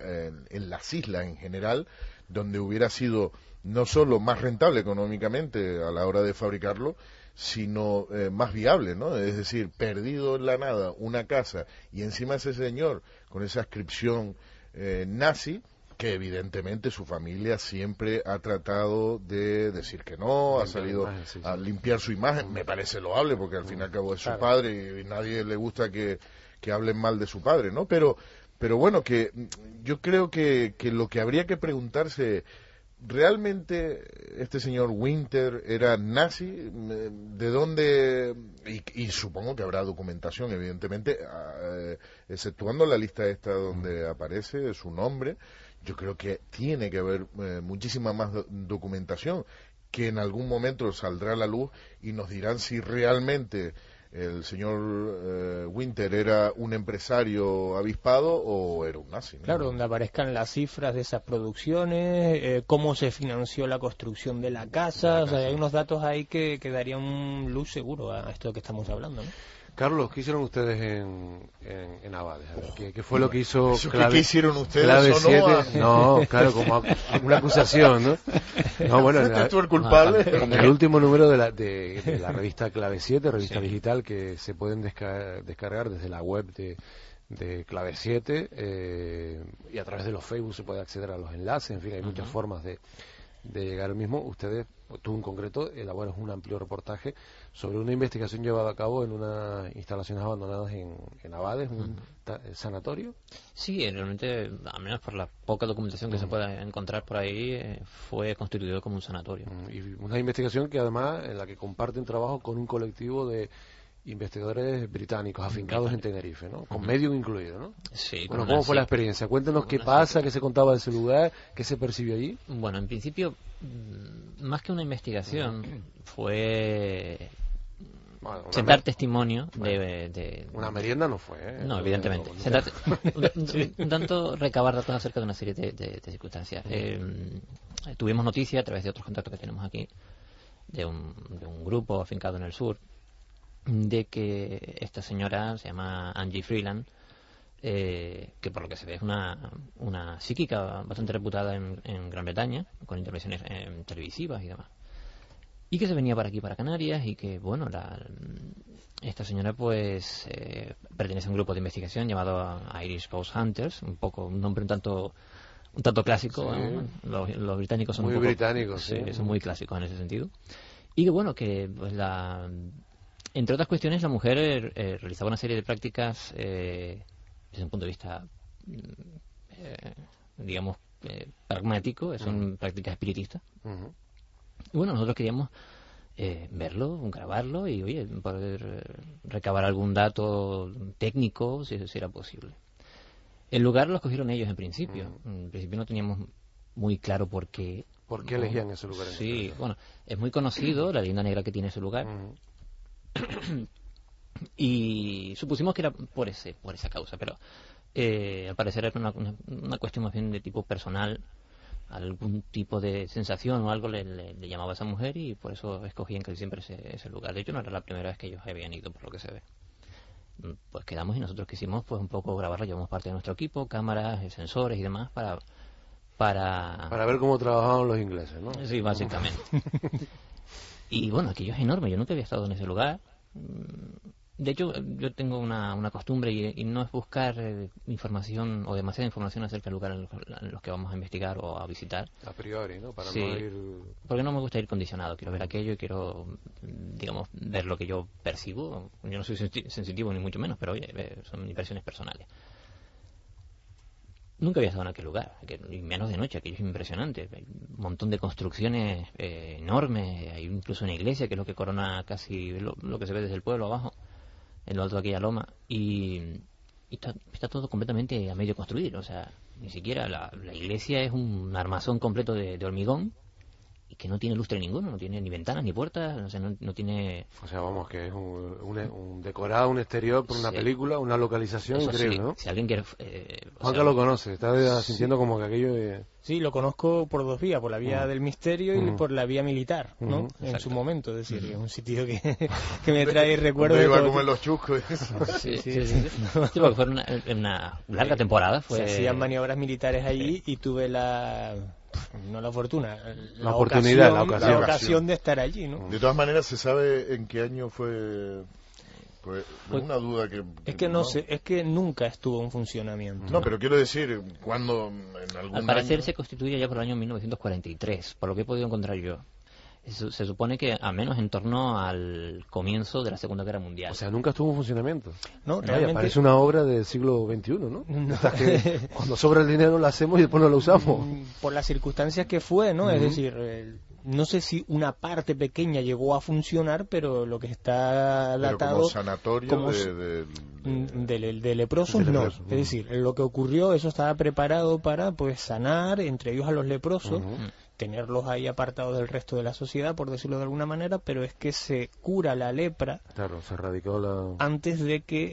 en, las islas en general donde hubiera sido no solo más rentable económicamente a la hora de fabricarlo, sino eh, más viable, ¿no? Es decir, perdido en la nada una casa y encima ese señor con esa inscripción eh, nazi, que evidentemente su familia siempre ha tratado de decir que no, ha salido a limpiar su imagen, me parece loable porque al fin y al cabo es su padre y nadie le gusta que, que hablen mal de su padre, ¿no? Pero, pero bueno, que yo creo que, que lo que habría que preguntarse ¿realmente este señor Winter era nazi? ¿De dónde? Y, supongo que habrá documentación, evidentemente, eh, exceptuando la lista esta donde aparece su nombre. Yo creo que tiene que haber eh, muchísima más documentación que en algún momento saldrá a la luz y nos dirán si realmente el señor eh, Winter era un empresario avispado o era un nazi. Claro, donde aparezcan las cifras de esas producciones, eh, cómo se financió la construcción de la casa, o sea, hay unos datos ahí que, que darían luz seguro a esto que estamos hablando. ¿no? Carlos, ¿qué hicieron ustedes en, en, Abades? ¿qué, fue lo que hizo clave, ¿Qué hicieron ustedes no, claro, como una acusación, ¿no? No, bueno, el culpable? el último número de la, de, la revista Clave 7, revista digital, que se pueden descargar desde la web de, de Clave 7 eh, y a través de los Facebook se puede acceder a los enlaces, en fin, hay muchas formas de, de llegar al mismo. Ustedes, tú en concreto, elaboras un amplio reportaje sobre una investigación llevada a cabo en unas instalaciones abandonadas en, en Abades, un sanatorio. Sí, realmente, al menos por la poca documentación que se puede encontrar por ahí, eh, fue constituido como un sanatorio. Y una investigación que además, en la que comparten trabajo con un colectivo de investigadores británicos afincados en Tenerife, ¿no? Con medio incluido, ¿no? Sí. Bueno, ¿cómo fue la experiencia? Cuéntenos qué pasa, qué se contaba de ese lugar, qué se percibió allí. Bueno, en principio, mm, más que una investigación, fue sentar testimonio de, Una merienda no fue, ¿eh? No, evidentemente. un, *laughs* tanto recabar datos acerca de una serie de, circunstancias. Eh, tuvimos noticia a través de otros contactos que tenemos aquí de un, de un grupo afincado en el sur de que esta señora se llama Angie Freeland, eh, que por lo que se ve es una, una psíquica bastante reputada en, en Gran Bretaña, con intervenciones eh, televisivas y demás. Y que se venía para aquí, para Canarias, y que, bueno, la, esta señora pues eh, pertenece a un grupo de investigación llamado Irish Ghost Hunters, un poco, un nombre un tanto un tanto clásico. Los, británicos son muy británicos, sí, son muy clásicos en ese sentido. Y que bueno, que pues la entre otras cuestiones, la mujer eh, eh, realizaba una serie de prácticas eh, desde un punto de vista, mm, digamos, pragmático, son prácticas espiritistas. Y bueno, nosotros queríamos verlo, grabarlo y, oye, poder recabar algún dato técnico, si, si era posible. El lugar lo escogieron ellos en principio. En principio no teníamos muy claro por qué. ¿Por qué elegían ese lugar? Sí, bueno, es muy conocido la leyenda negra que tiene ese lugar. y supusimos que era por ese por esa causa pero eh, al parecer era una, una, cuestión más bien de tipo personal algún tipo de sensación o algo le, llamaba a esa mujer y por eso escogían que siempre ese, ese, lugar. De hecho no era la primera vez que ellos habían ido por lo que se ve. Pues quedamos y nosotros quisimos pues un poco grabarlo. Llevamos parte de nuestro equipo cámaras sensores y demás para para para ver cómo trabajaban los ingleses no sí básicamente. *laughs* Y bueno, aquello es enorme, yo nunca había estado en ese lugar. De hecho, yo tengo una, una costumbre y, no es buscar eh, información o demasiada información acerca del lugar en los, que vamos a investigar o a visitar. A priori, ¿no? Para no ir... Porque no me gusta ir condicionado. Quiero ver aquello y quiero, digamos, ver lo que yo percibo. Yo no soy sensitivo ni mucho menos, pero oye, eh, son impresiones personales. Nunca había estado en aquel lugar, y menos de noche, aquello es impresionante. Hay un montón de construcciones eh, enormes, hay incluso una iglesia que es lo que corona casi lo, que se ve desde el pueblo abajo, en lo alto de aquella loma, y, está, todo completamente a medio construir, o sea, ni siquiera la, iglesia es un armazón completo de hormigón, y que no tiene lustre ninguno, no tiene ni ventanas ni puertas, o sea, no, tiene... O sea, vamos, que es un, decorado, un exterior por una película, una localización increíble, ¿no? Si alguien quiere... Eh, Juanca lo conoce, está sintiendo como que aquello... De... Sí, lo conozco por dos vías, por la vía del misterio y por la vía militar, ¿no? En su momento, es decir, es un sitio que, *laughs* que me trae recuerdos... Me iba a comer los chuscos. *laughs* sí, sí, sí. fue una, larga temporada. Fue... Se hacían maniobras militares allí y tuve la no la fortuna, la, La oportunidad, la ocasión, ocasión. la ocasión de estar allí, ¿no? De todas maneras, ¿se sabe en qué año fue? Pues, Pues, una duda que... Es que no, sé, es que nunca estuvo en funcionamiento. No, pero quiero decir, cuando en algún Al parecer año- se constituye ya por el año 1943, por lo que he podido encontrar yo. Se supone que a menos en torno al comienzo de la Segunda Guerra Mundial. O sea, nunca estuvo en funcionamiento. No, realmente- parece una obra del siglo XXI, ¿no? No. Que cuando sobra el dinero la hacemos y después no la usamos. Mm, por las circunstancias que fue, ¿no? Es Ujú. decir, eh, no sé si una parte pequeña llegó a funcionar, pero lo que está pero datado como sanatorio como de, s- de- mm, de, de leprosos De no. leprosos, Es decir, lo que ocurrió, eso estaba preparado para pues sanar, entre ellos a los leprosos, Ujú. Tenerlos ahí apartados del resto de la sociedad, por decirlo de alguna manera, pero es que se cura la lepra Claro, se radicó la... antes de que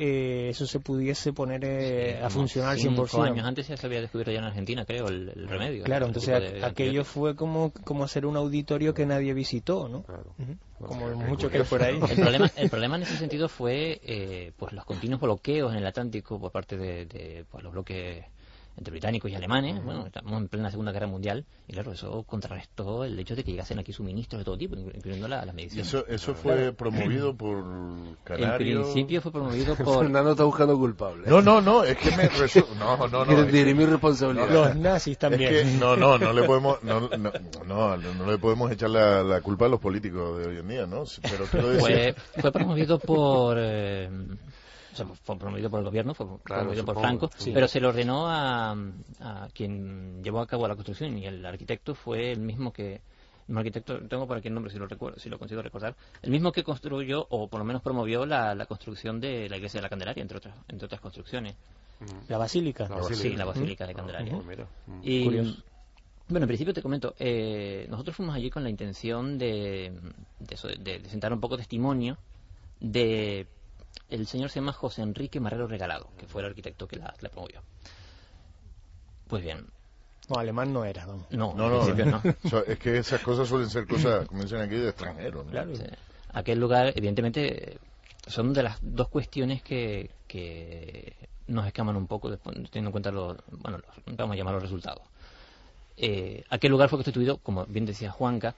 eh, eso se pudiese poner eh, a Como funcionar al cinco 100%. años antes ya se había descubierto ya en Argentina, creo, el, el remedio. Claro, el entonces a- aquello fue como, como hacer un auditorio que nadie visitó, ¿no? Claro. Como mucho que fuera ahí. El problema, el *laughs* problema en ese sentido fue eh, pues los continuos bloqueos en el Atlántico por parte de, de, pues, los bloques entre británicos y alemanes. Bueno, estamos en plena Segunda Guerra Mundial y claro, eso contrarrestó el hecho de que llegasen aquí suministros de todo tipo, inclu- incluyendo la- las medicinas. eso, eso fue promovido por En Canario. principio fue promovido *laughs* por... Fernando está buscando culpables. No, no, no, es que me resu- No, no, no. Dirimir responsabilidad. Los nazis también. Es que, no, no, no le podemos, no, *laughs* no, no, no le podemos echar la, la culpa a los políticos de hoy en día, ¿no? Pero quiero decir, Fue, fue promovido por... eh, fue promovido por el gobierno, fue Claro, promovido por Franco, sí. pero se lo ordenó a, a quien llevó a cabo la construcción y el arquitecto fue el mismo que un arquitecto, tengo por aquí el nombre si lo recuerdo, si lo consigo recordar, el mismo que construyó o por lo menos promovió la, la construcción de la iglesia de la Candelaria, entre otras, entre otras construcciones. La basílica. La basílica. Sí, la basílica de Candelaria. Oh. Mm. Y, Curioso. bueno, en principio te comento, eh, nosotros fuimos allí con la intención de, de, eso, de- de sentar un poco testimonio de el señor se llama José Enrique Marrero Regalado, que fue el arquitecto que la, la promovió. Pues bien, No, alemán no era, vamos. no, no, en no, principio no. o sea, *laughs* es que esas cosas suelen ser cosas, como dicen aquí, de extranjeros, ¿no? Claro. Sí. Aquel lugar, evidentemente, son de las dos cuestiones que, que nos escaman un poco, después, teniendo en cuenta los, bueno, los- vamos a llamar los resultados. Eh, aquel lugar fue constituido, como bien decía Juanca,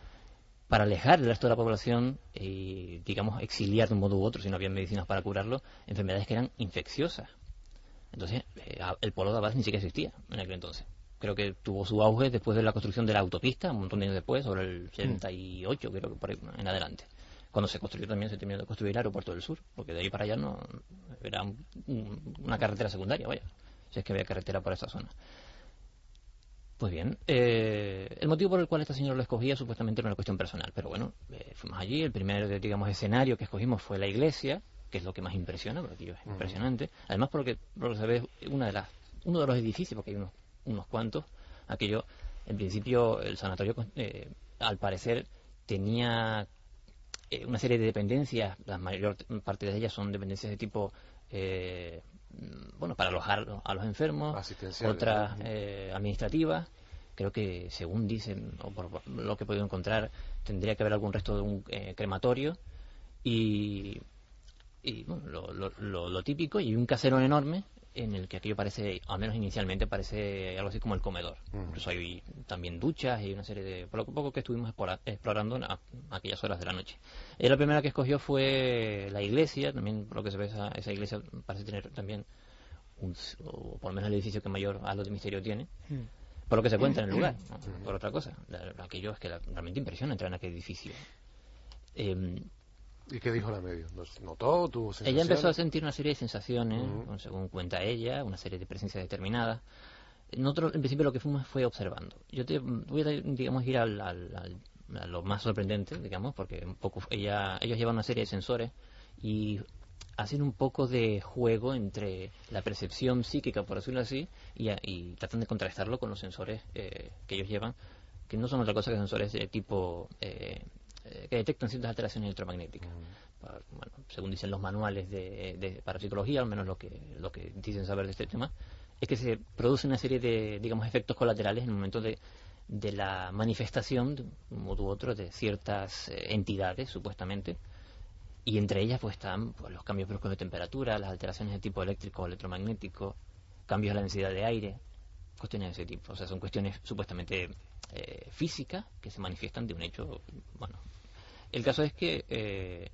para alejar el resto de la población y, digamos, exiliar de un modo u otro, si no había medicinas para curarlo, enfermedades que eran infecciosas. Entonces, eh, el polo de Abad ni siquiera existía en aquel entonces. Creo que tuvo su auge después de la construcción de la autopista, un montón de años después, sobre el 78, creo que por ahí en adelante. Cuando se construyó también, se terminó de construir el aeropuerto del sur, porque de ahí para allá no era un- un- una carretera secundaria, vaya, si es que había carretera por esa zona. Pues bien, eh, el motivo por el cual esta señora lo escogía supuestamente era una cuestión personal, pero bueno, eh, fuimos allí, el primer, digamos, escenario que escogimos fue la iglesia, que es lo que más impresiona, porque es impresionante. Además, porque, por lo que ve, una de las, uno de los edificios, porque hay unos, unos cuantos, aquello, en principio, el sanatorio, eh, al parecer, tenía eh, una serie de dependencias, la mayor parte de ellas son dependencias de tipo, bueno, para alojar a los enfermos, otras eh, administrativas. Creo que, según dicen, o por lo que he podido encontrar, tendría que haber algún resto de un eh, crematorio y, y bueno, lo, lo, lo- lo típico, y un caserón enorme en el que aquello parece, al menos inicialmente, parece algo así como el comedor. Incluso hay también duchas y una serie de... Por lo poco que estuvimos explora- explorando a, a aquellas horas de la noche. Eh, la primera que escogió fue la iglesia, también por lo que se ve esa, esa iglesia parece tener también, un, o por lo menos el edificio que mayor halo de misterio tiene, por lo que se cuenta en el lugar, ¿no? por otra cosa. La- Aquello es que la- realmente impresiona entrar en aquel edificio. Em, ¿Y qué dijo la medio? ¿Notó? ¿Tuvo ella empezó a sensaciones? sentir una serie de sensaciones, bueno, según cuenta ella, una serie de presencias determinadas. Nosotros, en principio, lo que fuimos fue observando. Yo te voy a, digamos, ir al, al- al- a lo más sorprendente, digamos, porque un poco ella, ellos llevan una serie de sensores y hacen un poco de juego entre la percepción psíquica, por decirlo así, y, a- y tratan de contrastarlo con los sensores eh, que ellos llevan, que no son otra cosa que sensores de tipo eh, eh, que detectan ciertas alteraciones electromagnéticas. Bueno, según dicen los manuales de, de parapsicología, al menos lo que, lo que dicen saber de este tema, es que se produce una serie de, digamos, efectos colaterales en el momento de, de la manifestación, de un modo u otro, de ciertas eh, entidades, supuestamente, y entre ellas pues están pues, los cambios bruscos de temperatura, las alteraciones de tipo eléctrico o electromagnético, cambios de la densidad de aire, cuestiones de ese tipo. O sea, son cuestiones supuestamente eh, físicas que se manifiestan de un hecho. Bueno, el caso es que eh,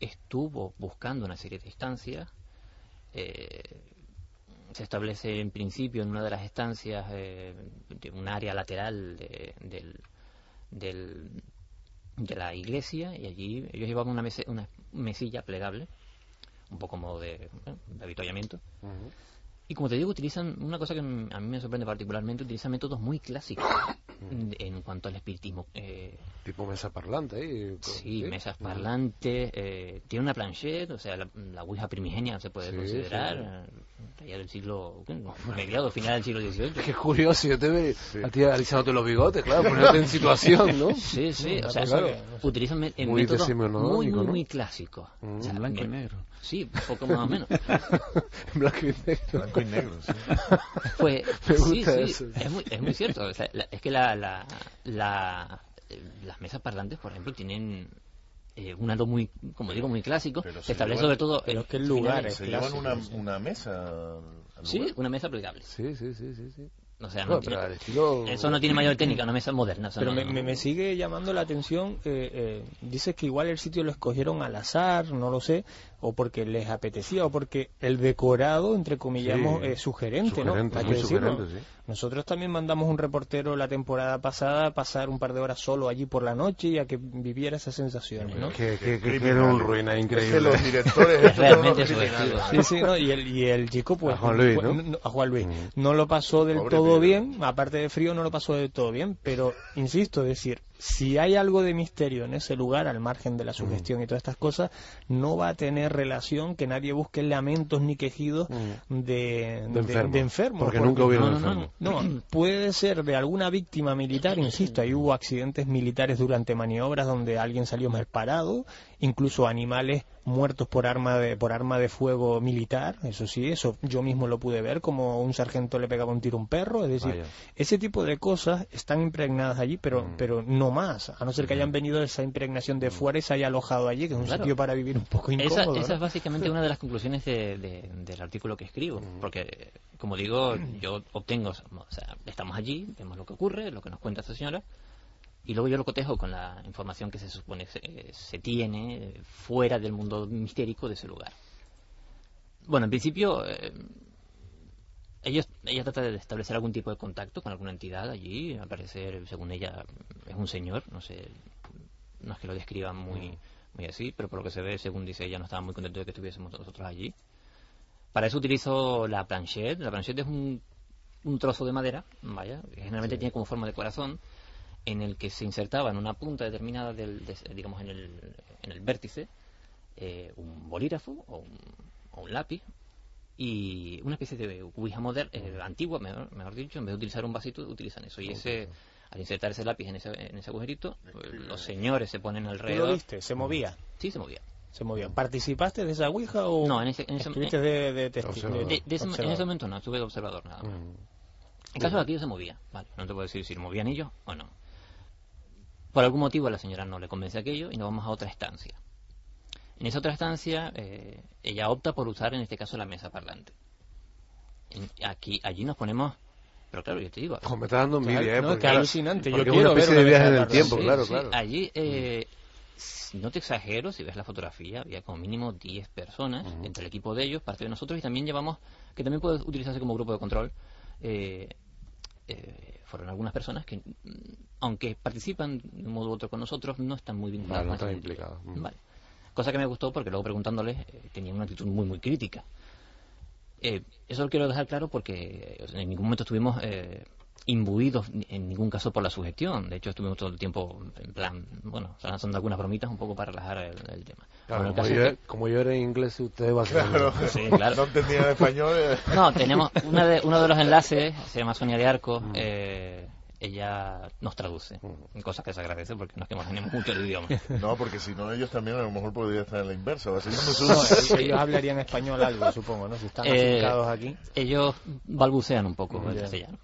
estuvo buscando una serie de estancias. Eh, se establece en principio en una de las estancias de un área lateral de, del, de la iglesia y allí ellos llevaban una, una mesilla plegable, un poco como de, de avituallamiento. Y como te digo, utilizan una cosa que a mí me sorprende particularmente, utilizan métodos muy clásicos en cuanto al espiritismo. Eh, tipo mesa parlante ahí. Sí, mesas parlantes. Eh, tiene una planchette, o sea, la, la Ouija primigenia se puede considerar. Sí, del siglo. *laughs* mediado, final del siglo XVIII. Qué curioso, yo te veo a ti alisándote los bigotes, claro, ponerte en situación, ¿no? *laughs* Sí, sí, o sea, claro. utilizan métodos muy, muy, muy clásicos. Mm. O sea, blanco y negro. Sí, un poco más o menos. *laughs* blanco y negro. Blanco y negro, sí. Pues, Me gusta sí, sí, eso. Es, muy, es muy cierto. O sea, la, es que la, la, la, las mesas parlantes, por ejemplo, tienen eh, un algo muy, como digo, muy clásico. Pero se establece llevan- sobre todo en qué lugares Se llevan una, una mesa Sí, una mesa plegable. Sí, sí, sí, sí. sí. O sea, Bueno, no pero tiene- estilo... eso no tiene mayor técnica, una mesa moderna. Pero no- me, no- me- me sigue llamando la atención, eh, eh, dices que igual el sitio lo escogieron al azar, no lo sé, o porque les apetecía, o porque el decorado, entre comillamos, Sí. es sugerente, ¿no? Sugerente, Hay muy que decirlo. sugerente, sí. Nosotros también mandamos un reportero la temporada pasada a pasar un par de horas solo allí por la noche y a que viviera esas sensaciones, ¿no? Que, que, que, que Criminal. era un ruina Es que increíble. los *laughs* directores *laughs* Es realmente criminales. sugestivo. Sí, sí, ¿no? Y el, y el chico, pues. A Juan Luis, ¿no? a Juan Luis. Mm. No lo pasó del Pobre todo bien, aparte de frío, no lo pasó del todo bien, pero insisto, decir, si hay algo de misterio en ese lugar, al margen de la sugestión y todas estas cosas, no va a tener relación que nadie busque lamentos ni quejidos de, De enfermos. de enfermos, Porque nunca hubiera no, no, enfermos. no. no, puede ser de alguna víctima militar, insisto, ahí hubo accidentes militares durante maniobras donde alguien salió mal parado, incluso animales muertos por arma de por arma de fuego militar, eso sí, eso yo mismo lo pude ver como un sargento le pegaba un tiro a un perro, es decir, Vaya. ese tipo de cosas están impregnadas allí, pero Mm. pero no más, a no ser que hayan venido esa impregnación de fuera y se haya alojado allí, que es un Claro. sitio para vivir un poco Esa, incómodo. esa ¿no? es básicamente una de las conclusiones de- de- del artículo que escribo, porque, como digo, yo obtengo, o sea, estamos allí, vemos lo que ocurre, lo que nos cuenta esta señora, y luego yo lo cotejo con la información que se supone se, se tiene fuera del mundo mistérico de ese lugar. Bueno, en principio, eh, ellos, ella trata de establecer algún tipo de contacto con alguna entidad allí, al parecer, según ella, es un señor, no sé, no es que lo describan muy, muy así, pero por lo que se ve, según dice ella, no estaba muy contento de que estuviésemos nosotros allí. Para eso utilizo la planchette. La planchette es un, un trozo de madera, vaya, que generalmente tiene como forma de corazón, en el que se insertaba en una punta determinada, del, de- digamos, en el, en el vértice, eh, un bolígrafo o un, o un lápiz y una especie de Ouija moderna, eh, antigua, mejor, mejor dicho, en vez de utilizar un vasito, utilizan eso. Y ese, al insertar ese lápiz en ese, en ese agujerito, pues, los señores se ponen ¿Tú lo alrededor. viste? ¿Se movía? Sí, se movía. ¿Se movía? ¿Participaste de esa Ouija o No, en ese- en ese- estuviste de, de testi- Observador. De- de ese- en ese momento no, estuve de observador nada más. Mm. En caso de aquello se movía, vale, no te puedo decir si lo movían ellos o no. Por algún motivo a la señora no le convence aquello y nos vamos a otra estancia. En esa otra estancia eh, ella opta por usar en este caso la mesa parlante. En- aquí, allí nos ponemos, pero claro, yo te digo, Ojo, me está dando envidia, ¿eh? no, Porque, alucinante, porque quiero una especie ver de viaje en el tiempo, Sí, claro, sí, claro. Allí, eh, no te exagero, si ves la fotografía, había como mínimo 10 personas entre el equipo de ellos, parte de nosotros, y también llevamos, que también puede utilizarse como grupo de control, eh, eh, fueron algunas personas que, mm, aunque participan de un modo u otro con nosotros, no están muy vinculadas. Vale, no están entidad. implicados. Mm. Vale. Cosa que me gustó porque luego preguntándoles eh, tenían una actitud muy, muy crítica. Eh, eso lo quiero dejar claro porque eh, en ningún momento estuvimos eh, imbuidos en ningún caso por la sugestión. De hecho, estuvimos todo el tiempo en plan, bueno, lanzando algunas bromitas un poco para relajar el, el tema. Claro, Bueno, el como, yo, es como yo era inglés, usted va a ser... Claro. Sí, claro. No entendía español. eh. que- No, tenemos una de, uno de los enlaces, se llama Sonia de Arco, eh, ella nos traduce, cosa que se agradece porque nos que manejamos mucho el idioma. *laughs* No, porque si no, ellos también a lo mejor podrían estar en la inversa. No, ellos- ellos hablarían español algo, supongo, ¿no? Si están Eh, afincados aquí. ellos balbucean un poco el castellano.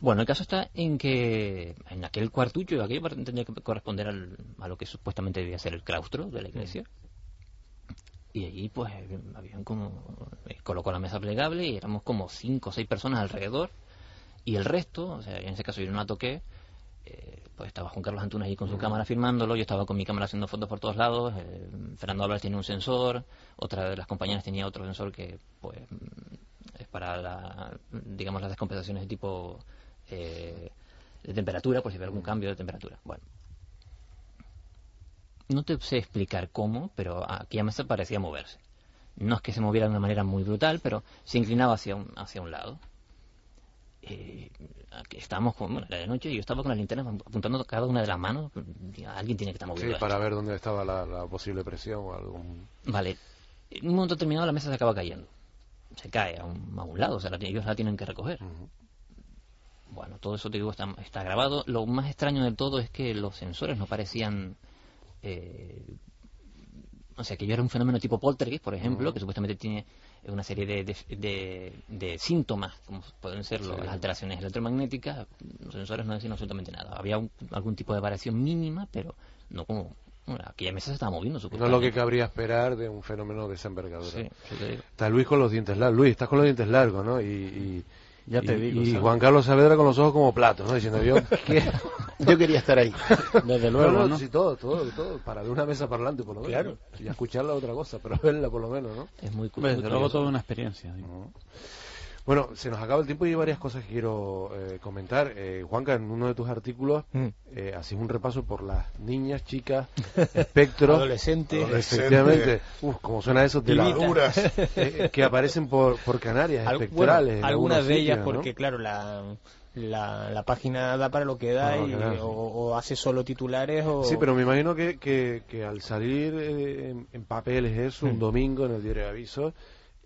Bueno, el caso está en que en aquel cuartucho, aquello tendría que corresponder al- a lo que supuestamente debía ser el claustro de la iglesia. Y allí, pues, habían como. eh, colocó la mesa plegable y éramos como cinco o seis personas alrededor. Y el resto, o sea, en ese caso yo no la toqué, eh, pues estaba Juan Carlos Antunes ahí con su cámara filmándolo, yo estaba con mi cámara haciendo fotos por todos lados, eh, Fernando Álvarez tiene un sensor, otra de las compañeras tenía otro sensor que pues es para la, digamos las descompensaciones de tipo eh, de temperatura, por si hay algún cambio de temperatura. Bueno, no te sé explicar cómo, pero aquella mesa parecía moverse. No es que se moviera de una manera muy brutal, pero se inclinaba hacia un, hacia un lado. Eh, estábamos con, bueno, era de noche y yo estaba con las linternas apuntando cada una de las manos. Alguien tiene que estar moviendo. Sí, esto. para ver dónde estaba la, la posible presión o algún... Vale. En un momento determinado la mesa se acaba cayendo. Se cae a un, a un lado, o sea, la, ellos la tienen que recoger. Bueno, todo eso te digo está, está grabado. Lo más extraño de todo es que los sensores no parecían. Eh, o sea, que yo era un fenómeno tipo poltergeist, por ejemplo, que supuestamente tiene una serie de, de, de- de síntomas, como pueden ser lo- las alteraciones electromagnéticas. Los sensores no decían absolutamente nada. Había un- algún tipo de variación mínima, pero no como. Bueno, aquella mesa se estaba moviendo, No es lo que cabría esperar de un fenómeno de esa envergadura. Sí, sí. Está Luis con los dientes largos. Luis, estás con los dientes largos, ¿no? Y, y- Ya te y- digo, Y ¿sabes? Juan Carlos Saavedra con los ojos como platos, ¿no? Diciendo yo... *laughs* ¿qué? Yo quería estar ahí. Desde luego, no, ¿no? sí, todo, todo, todo. Para ver una mesa parlante, por lo menos. Claro. Y escucharla otra cosa, pero verla por lo menos, ¿no? Es muy, Desde luego toda una experiencia. digo. Bueno, se nos acaba el tiempo y hay varias cosas que quiero eh, comentar. Eh, Juanca, en uno de tus artículos Mm. eh, hacías un repaso por las niñas, chicas, *laughs* espectros, Adolescentes. efectivamente, uf, como suena eso, de la, Figuras. *laughs* eh, que aparecen por, por Canarias, Al- espectrales. algunas de ellas, sitios, ¿no? porque claro, la, la, la página da para lo que da lo y, o, o hace solo titulares o... Sí, pero me imagino que, que, que al salir eh, en, en papeles eso, un Mm. domingo en el diario de aviso,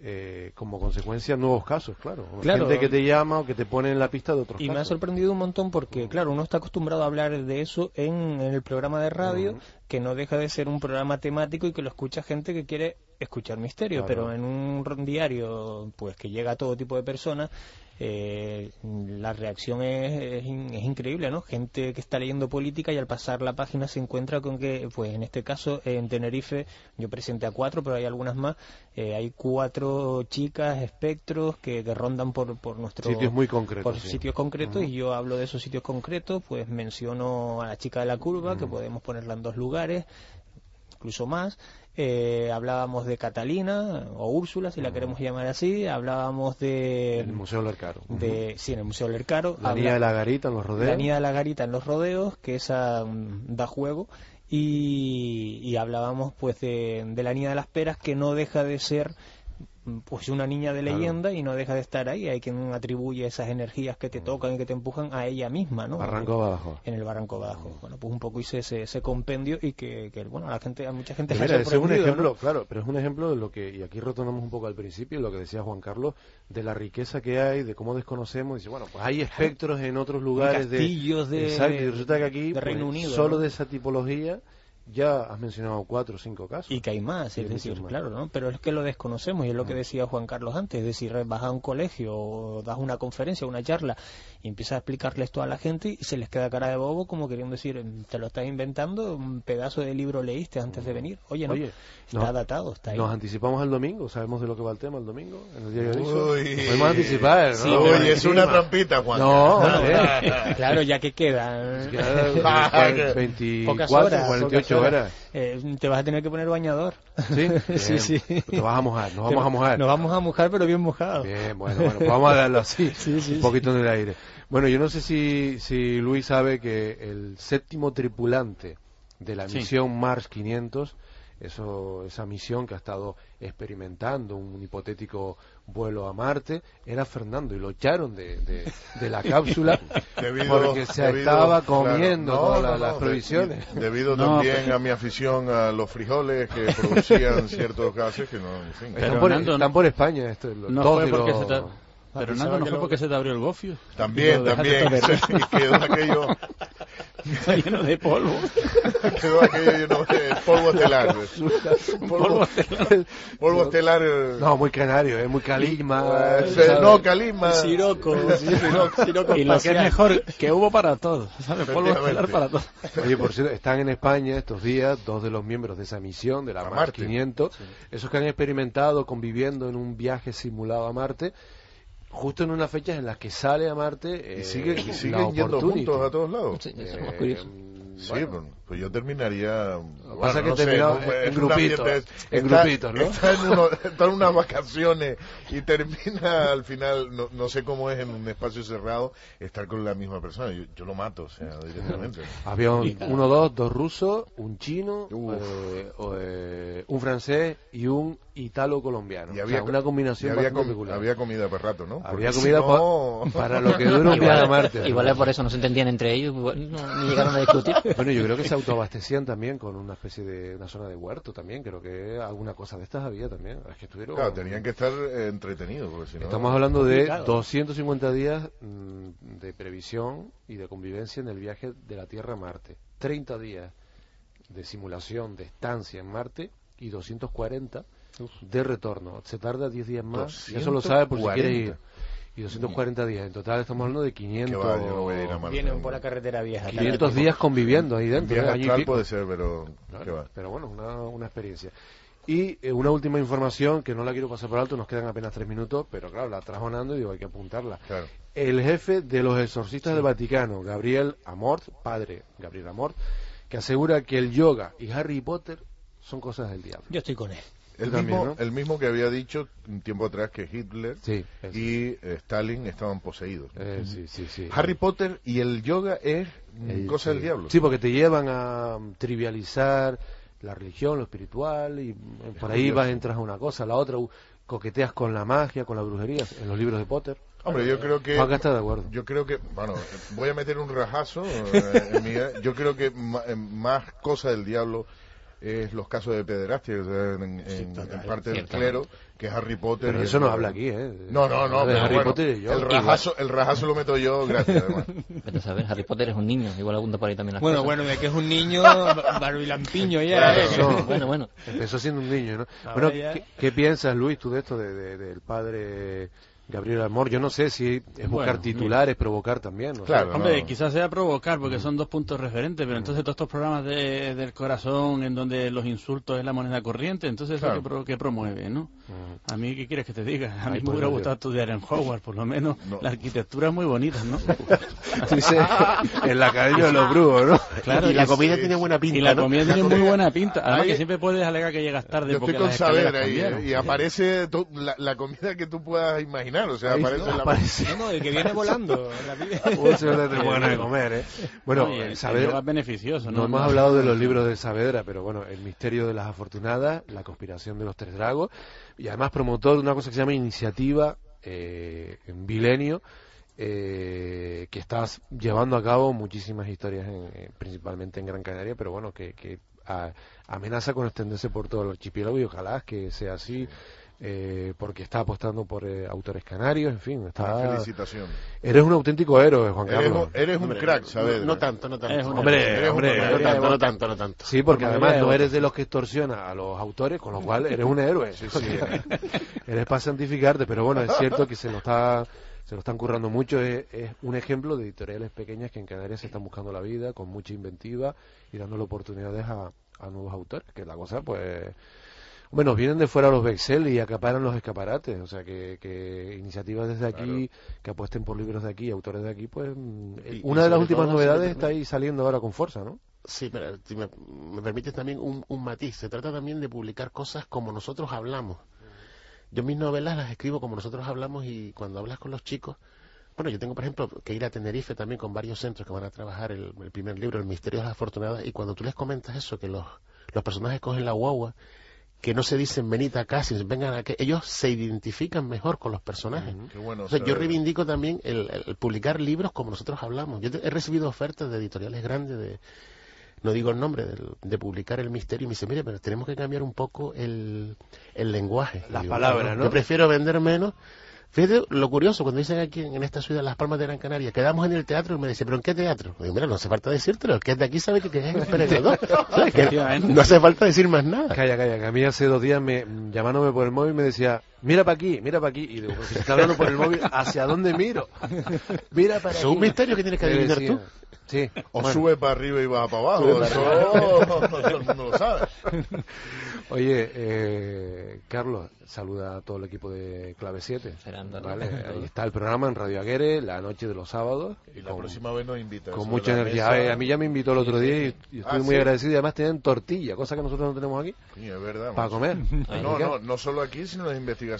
eh, como consecuencia nuevos casos, claro. Claro. Gente que te llama o que te pone en la pista de otros Y me ha casos. sorprendido un montón porque, claro, uno está acostumbrado a hablar de eso en, en el programa de radio, Ujú. que no deja de ser un programa temático y que lo escucha gente que quiere escuchar misterio, Claro. pero en un diario pues que llega a todo tipo de personas, eh, la reacción es, es es increíble, ¿no? Gente que está leyendo política y al pasar la página se encuentra con que, pues en este caso, en Tenerife, yo presenté a cuatro, pero hay algunas más, eh, hay cuatro chicas espectros que, que rondan por, por nuestro Sitios muy concretos. por sí. sitios concretos y yo hablo de esos sitios concretos, pues menciono a la chica de la curva, que podemos ponerla en dos lugares, incluso más. Eh, hablábamos de Catalina o Úrsula, si la queremos llamar así. Hablábamos de, El Museo Lercaro. de sí, en el Museo Lercaro. La niña de la garita en los rodeos. la niña de la garita en los rodeos, que esa mm, da juego. Y, y hablábamos pues de, de la niña de las peras, que no deja de ser mm, pues una niña de Claro. leyenda y no deja de estar ahí. Hay quien atribuye esas energías que te tocan y que te empujan a ella misma, ¿no? Barranco abajo. En el Barranco Bajo. Bueno, pues un poco hice ese, ese compendio y que, que, bueno, a la gente, a mucha gente Pero le ha mira, ese es un ejemplo, ¿no? claro, pero es un ejemplo de lo que, y aquí retornamos un poco al principio, lo que decía Juan Carlos, de la riqueza que hay, de cómo desconocemos. Dice, bueno, pues hay espectros en otros lugares de. castillos de- Exacto, y resulta que aquí, de pues, Reino Unido, solo ¿no? de esa tipología, ya has mencionado cuatro o cinco casos. Y que hay más, es decir, más. claro, ¿no? Pero es que lo desconocemos y es lo Mm. que decía Juan Carlos antes, es decir, vas a un colegio o das una conferencia, una charla y empiezas a explicarle esto a la gente y se les queda cara de bobo como queriendo decir, te lo estás inventando, un pedazo de libro leíste antes de venir. Oye, no, Oye, está no- datado, está ahí. Nos anticipamos al domingo, sabemos de lo que va el tema el domingo, en el diario. Uy. Podemos anticipar, ¿no? Sí, Uy, es una trampita, Juan. No, *laughs* Claro, ya que queda. Quedan 24, *laughs* Pocas horas, 48 pocas horas. Eh, te vas a tener que poner bañador. ¿Sí? *laughs* sí, Bien. sí. Te vas a mojar, nos vamos a mojar. Nos vamos a mojar, pero bien mojado. Bien, bueno, bueno, pues vamos a darlo así, Sí, sí, un poquito en el aire. Bueno, yo no sé si, si Luis sabe que el séptimo tripulante de la Sí. misión Mars 500, eso, esa misión que ha estado experimentando un hipotético vuelo a Marte, era Fernando y lo echaron de, de, de la *laughs* cápsula Debido- porque se debido- estaba claro, comiendo no, todas no, las, no, de- provisiones. debido *laughs* No, también pero- a mi afición a los frijoles que producían *laughs* ciertos gases que no, en fin. Pero están, por, Nando, están por España, esto, los No dos fue de porque los- se. Pero pensaba Nando, ¿no fue lo- porque se te abrió el gofio? También, también. quedó aquello, Está lleno de polvo. *laughs* quedó aquello lleno de polvo estelar. Polvo, polvo estelar. eh, No, muy canario, es muy calima. eh, ¿sabes? no, calima. *laughs* Siroco, Y lo que es mejor, que hubo para todos. ¿sabes? Polvo estelar para todos. Oye, por cierto, están en España estos días dos de los miembros de esa misión, de la A Mars Marte. 500, esos que han experimentado conviviendo en un viaje simulado a Marte, justo en unas fechas en las que sale a Marte. y, eh, sigue, y la siguen yendo juntos a todos lados. Sí, eso es Eh, más curioso. Sí, bueno, pues, yo terminaría. en grupitos, ambiente- en está- grupitos, ¿no? Está en, uno- *laughs* está en unas vacaciones y termina al final, no, no sé cómo es en un espacio cerrado, estar con la misma persona. Yo, yo lo mato, o sea, directamente. Había un, uno, dos, dos rusos, un chino, eh, eh, un francés y un italo-colombiano. Y O había, sea, una combinación y había, com- comida para rato, ¿no? Había Porque comida si no- pa- para lo que dura un viaje a Marte. igual es por eso no se entendían entre ellos, no, ni llegaron a discutir. Bueno, yo creo que *laughs* se autoabastecían también con una especie de una zona de huerto también. Creo que alguna cosa de estas había también. Es que estuvieron. Claro, tenían que estar eh, entretenidos, porque si no... Estamos hablando de Complicado. 250 días mm, de previsión y de convivencia en el viaje de la Tierra a Marte. 30 días de simulación de estancia en Marte y 240 de retorno. Se tarda 10 días más. y Eso lo sabe por si quieres ir. 240. Y 240 días. En total estamos hablando de Que 500, va, yo no voy a ir a Marte. Vienen por la carretera vieja. 500 días conviviendo ahí dentro. viaje ¿eh? Astral puede ser, pero... Claro, ¿qué va? Pero bueno, una, una experiencia. Y eh, una última información que no la quiero pasar por alto, nos quedan apenas tres minutos, pero claro, la trajo Nando y digo, hay que apuntarla. Claro. El jefe de los exorcistas del Vaticano, Gabriel Amort, padre Gabriel Amort, que asegura que el yoga y Harry Potter son cosas del diablo. Yo estoy con él. El, también, mismo, ¿no? el mismo que había dicho un tiempo atrás que Hitler Sí, y eh, Stalin estaban poseídos. Eh, sí, sí, sí. Harry Potter y el yoga es mm, El- cosa del diablo. Sí, porque te llevan a mm, trivializar la religión, lo espiritual, y mm, por ahí curioso. vas, entras a una cosa, a la otra, coqueteas con la magia, con la brujería, en los libros de Potter. Hombre, yo creo que Juanca está de acuerdo. yo creo que bueno, voy a meter un rajazo eh, en mi- yo creo que ma- más cosa del diablo es los casos de pederastia o sea, en, en- en parte del clero que Harry Potter Pero eso el- no habla aquí, ¿eh? no no no pero Harry bueno, Potter y yo. el rajazo el rajazo lo meto yo gracias *laughs* además. Vete a saber, Harry Potter es un niño, igual abunda por ahí también las Bueno, cosas. bueno, de que es un niño *laughs* bar- barbilampiño ya. Claro. ¿eh? Eso. Bueno, bueno. Empezó siendo un niño, ¿no? Ahora bueno, ya- ¿qué, qué piensas, Luis, tú de esto, de, de- del padre Gabriel Amor? Yo no sé si es buscar Bueno, titulares, provocar también. no sé. Claro. Hombre, no. quizás sea provocar, porque son dos puntos referentes, pero entonces todos estos programas de- del corazón en donde los insultos es la moneda corriente, entonces eso Claro. que, pro- que promueve, ¿no? A mí, ¿qué quieres que te diga? A mí Ay, me hubiera gustado estudiar en Hogwarts, por lo menos. No. La arquitectura es muy bonita, ¿no? *laughs* En la academia de los brujos, ¿no? Claro, y la comida sí, tiene buena pinta, Y la ¿no? comida tiene muy buena *laughs* pinta. Además Ahí- que siempre puedes alegar que llegas tarde yo porque estoy con las escaleras saber ahí cambiaron. eh, y aparece la comida que tú puedas imaginar o sea Ahí aparece no, la aparece. No, no, el que viene *laughs* volando. ganas de *laughs* comer, ¿eh? Bueno, No, y el- es beneficioso, no ¿no? hemos hablado de los libros de Saavedra, pero bueno, El misterio de las afortunadas, La conspiración de los tres dragos, y además promotor de una cosa que se llama Iniciativa eh, en Bilenio, eh, que estás llevando a cabo muchísimas historias, en- eh, principalmente en Gran Canaria, pero bueno, que, que a- amenaza con extenderse por todo el archipiélago y ojalá que sea así. Eh, porque está apostando por eh, autores canarios, en fin, está... felicitación Eres un auténtico héroe, Juan eres, Carlos. un- eres un Hombre, crack no- ¿sabes? No, tanto, no tanto. Hombre, Eres hombre, no eres- tanto, no tanto, no tanto. Sí, porque Por además no eres de los que extorsiona a los autores, con lo cual eres un héroe. *laughs* eres para santificarte, pero bueno, es cierto que se lo está se lo están currando mucho. Es, es un ejemplo de editoriales pequeñas que en Canarias se están buscando la vida con mucha inventiva y dándole oportunidades a, a nuevos autores. Que la cosa, pues. Nos vienen de fuera los Bexel y acaparan los escaparates. O sea, que, que iniciativas desde aquí, que apuesten por libros de aquí, autores de aquí, pues. Y- una y de las últimas novedades está ahí saliendo ahora con fuerza, ¿no? Sí, pero si me, me permites también un, un matiz. Se trata también de publicar cosas como nosotros hablamos. Yo mis novelas las escribo como nosotros hablamos y cuando hablas con los chicos... Bueno, yo tengo, por ejemplo, que ir a Tenerife también con varios centros que van a trabajar el, el primer libro, El misterio de las afortunadas, y cuando tú les comentas eso, que los, los personajes cogen la guagua, que no se dicen venid acá, sino vengan acá, ellos se identifican mejor con los personajes. Qué bueno O sea, yo reivindico también el, el publicar libros como nosotros hablamos. Yo te- he recibido ofertas de editoriales grandes de, no digo el nombre, del- de, publicar el misterio y me dice, mire, pero tenemos que cambiar un poco el, el lenguaje. Las digo, palabras, "Bueno, ¿no?" Yo prefiero vender menos. Fíjate lo curioso, cuando dicen aquí en, esta ciudad, Las Palmas de Gran Canaria, quedamos en el teatro, y me dice, ¿pero en qué teatro? Y digo, mira, no hace falta decírtelo, el que es de aquí sabe que, es el. *laughs* *laughs* Que Efectivamente. no hace falta decir más nada. Calla, calla, que a mí hace dos días me, llamándome por el móvil me decía, mira para aquí, mira para aquí. Y digo, si está hablando por el móvil, ¿hacia dónde miro? Mira para es un misterio que tienes que adivinar tú. Sí. o bueno. sube para arriba y baja para abajo para eso todo el mundo lo ¿sabes? Oye, eh, Carlos, saluda a todo el equipo de Clave 7. ¿vale? Ahí está el programa en Radio Aguere, la noche de los sábados. Y la próxima vez nos invita. Con mucha energía. A mí ya me invitó el otro día y, estoy ah, muy agradecido. Y además tienen tortilla, cosa que nosotros no tenemos aquí. Sí, es verdad. Para comer. No, no, no solo aquí, sino en las investigaciones,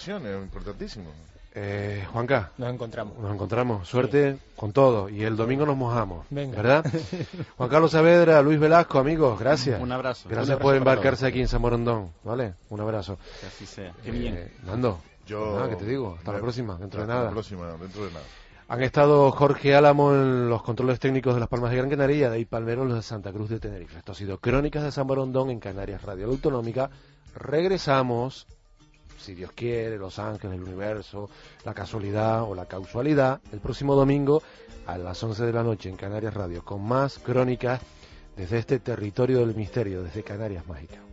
importantísimo. Eh, Juanca. Nos encontramos. Nos encontramos. Suerte con todo. Y el domingo nos mojamos. ¿Verdad? *laughs* Juan Carlos Saavedra, Luis Velasco, amigos, gracias. Un abrazo. Gracias por embarcarse aquí en San Morondón. ¿Vale? Un abrazo. Que así sea. Qué bien. Eh, Nando. Yo. Nada, ¿qué te digo? Hasta la próxima, dentro de nada. Hasta la próxima, dentro de nada. Han estado Jorge Álamo en los controles técnicos de Las Palmas de Gran Canaria, David Palmero en los de Santa Cruz de Tenerife. Esto ha sido Crónicas de San Morondón en Canarias Radio Autonómica. Regresamos si Dios quiere, los ángeles, el universo, la casualidad o la causalidad, el próximo domingo a las 11 de la noche en Canarias Radio, con más crónicas desde este territorio del misterio, desde Canarias Mágicas.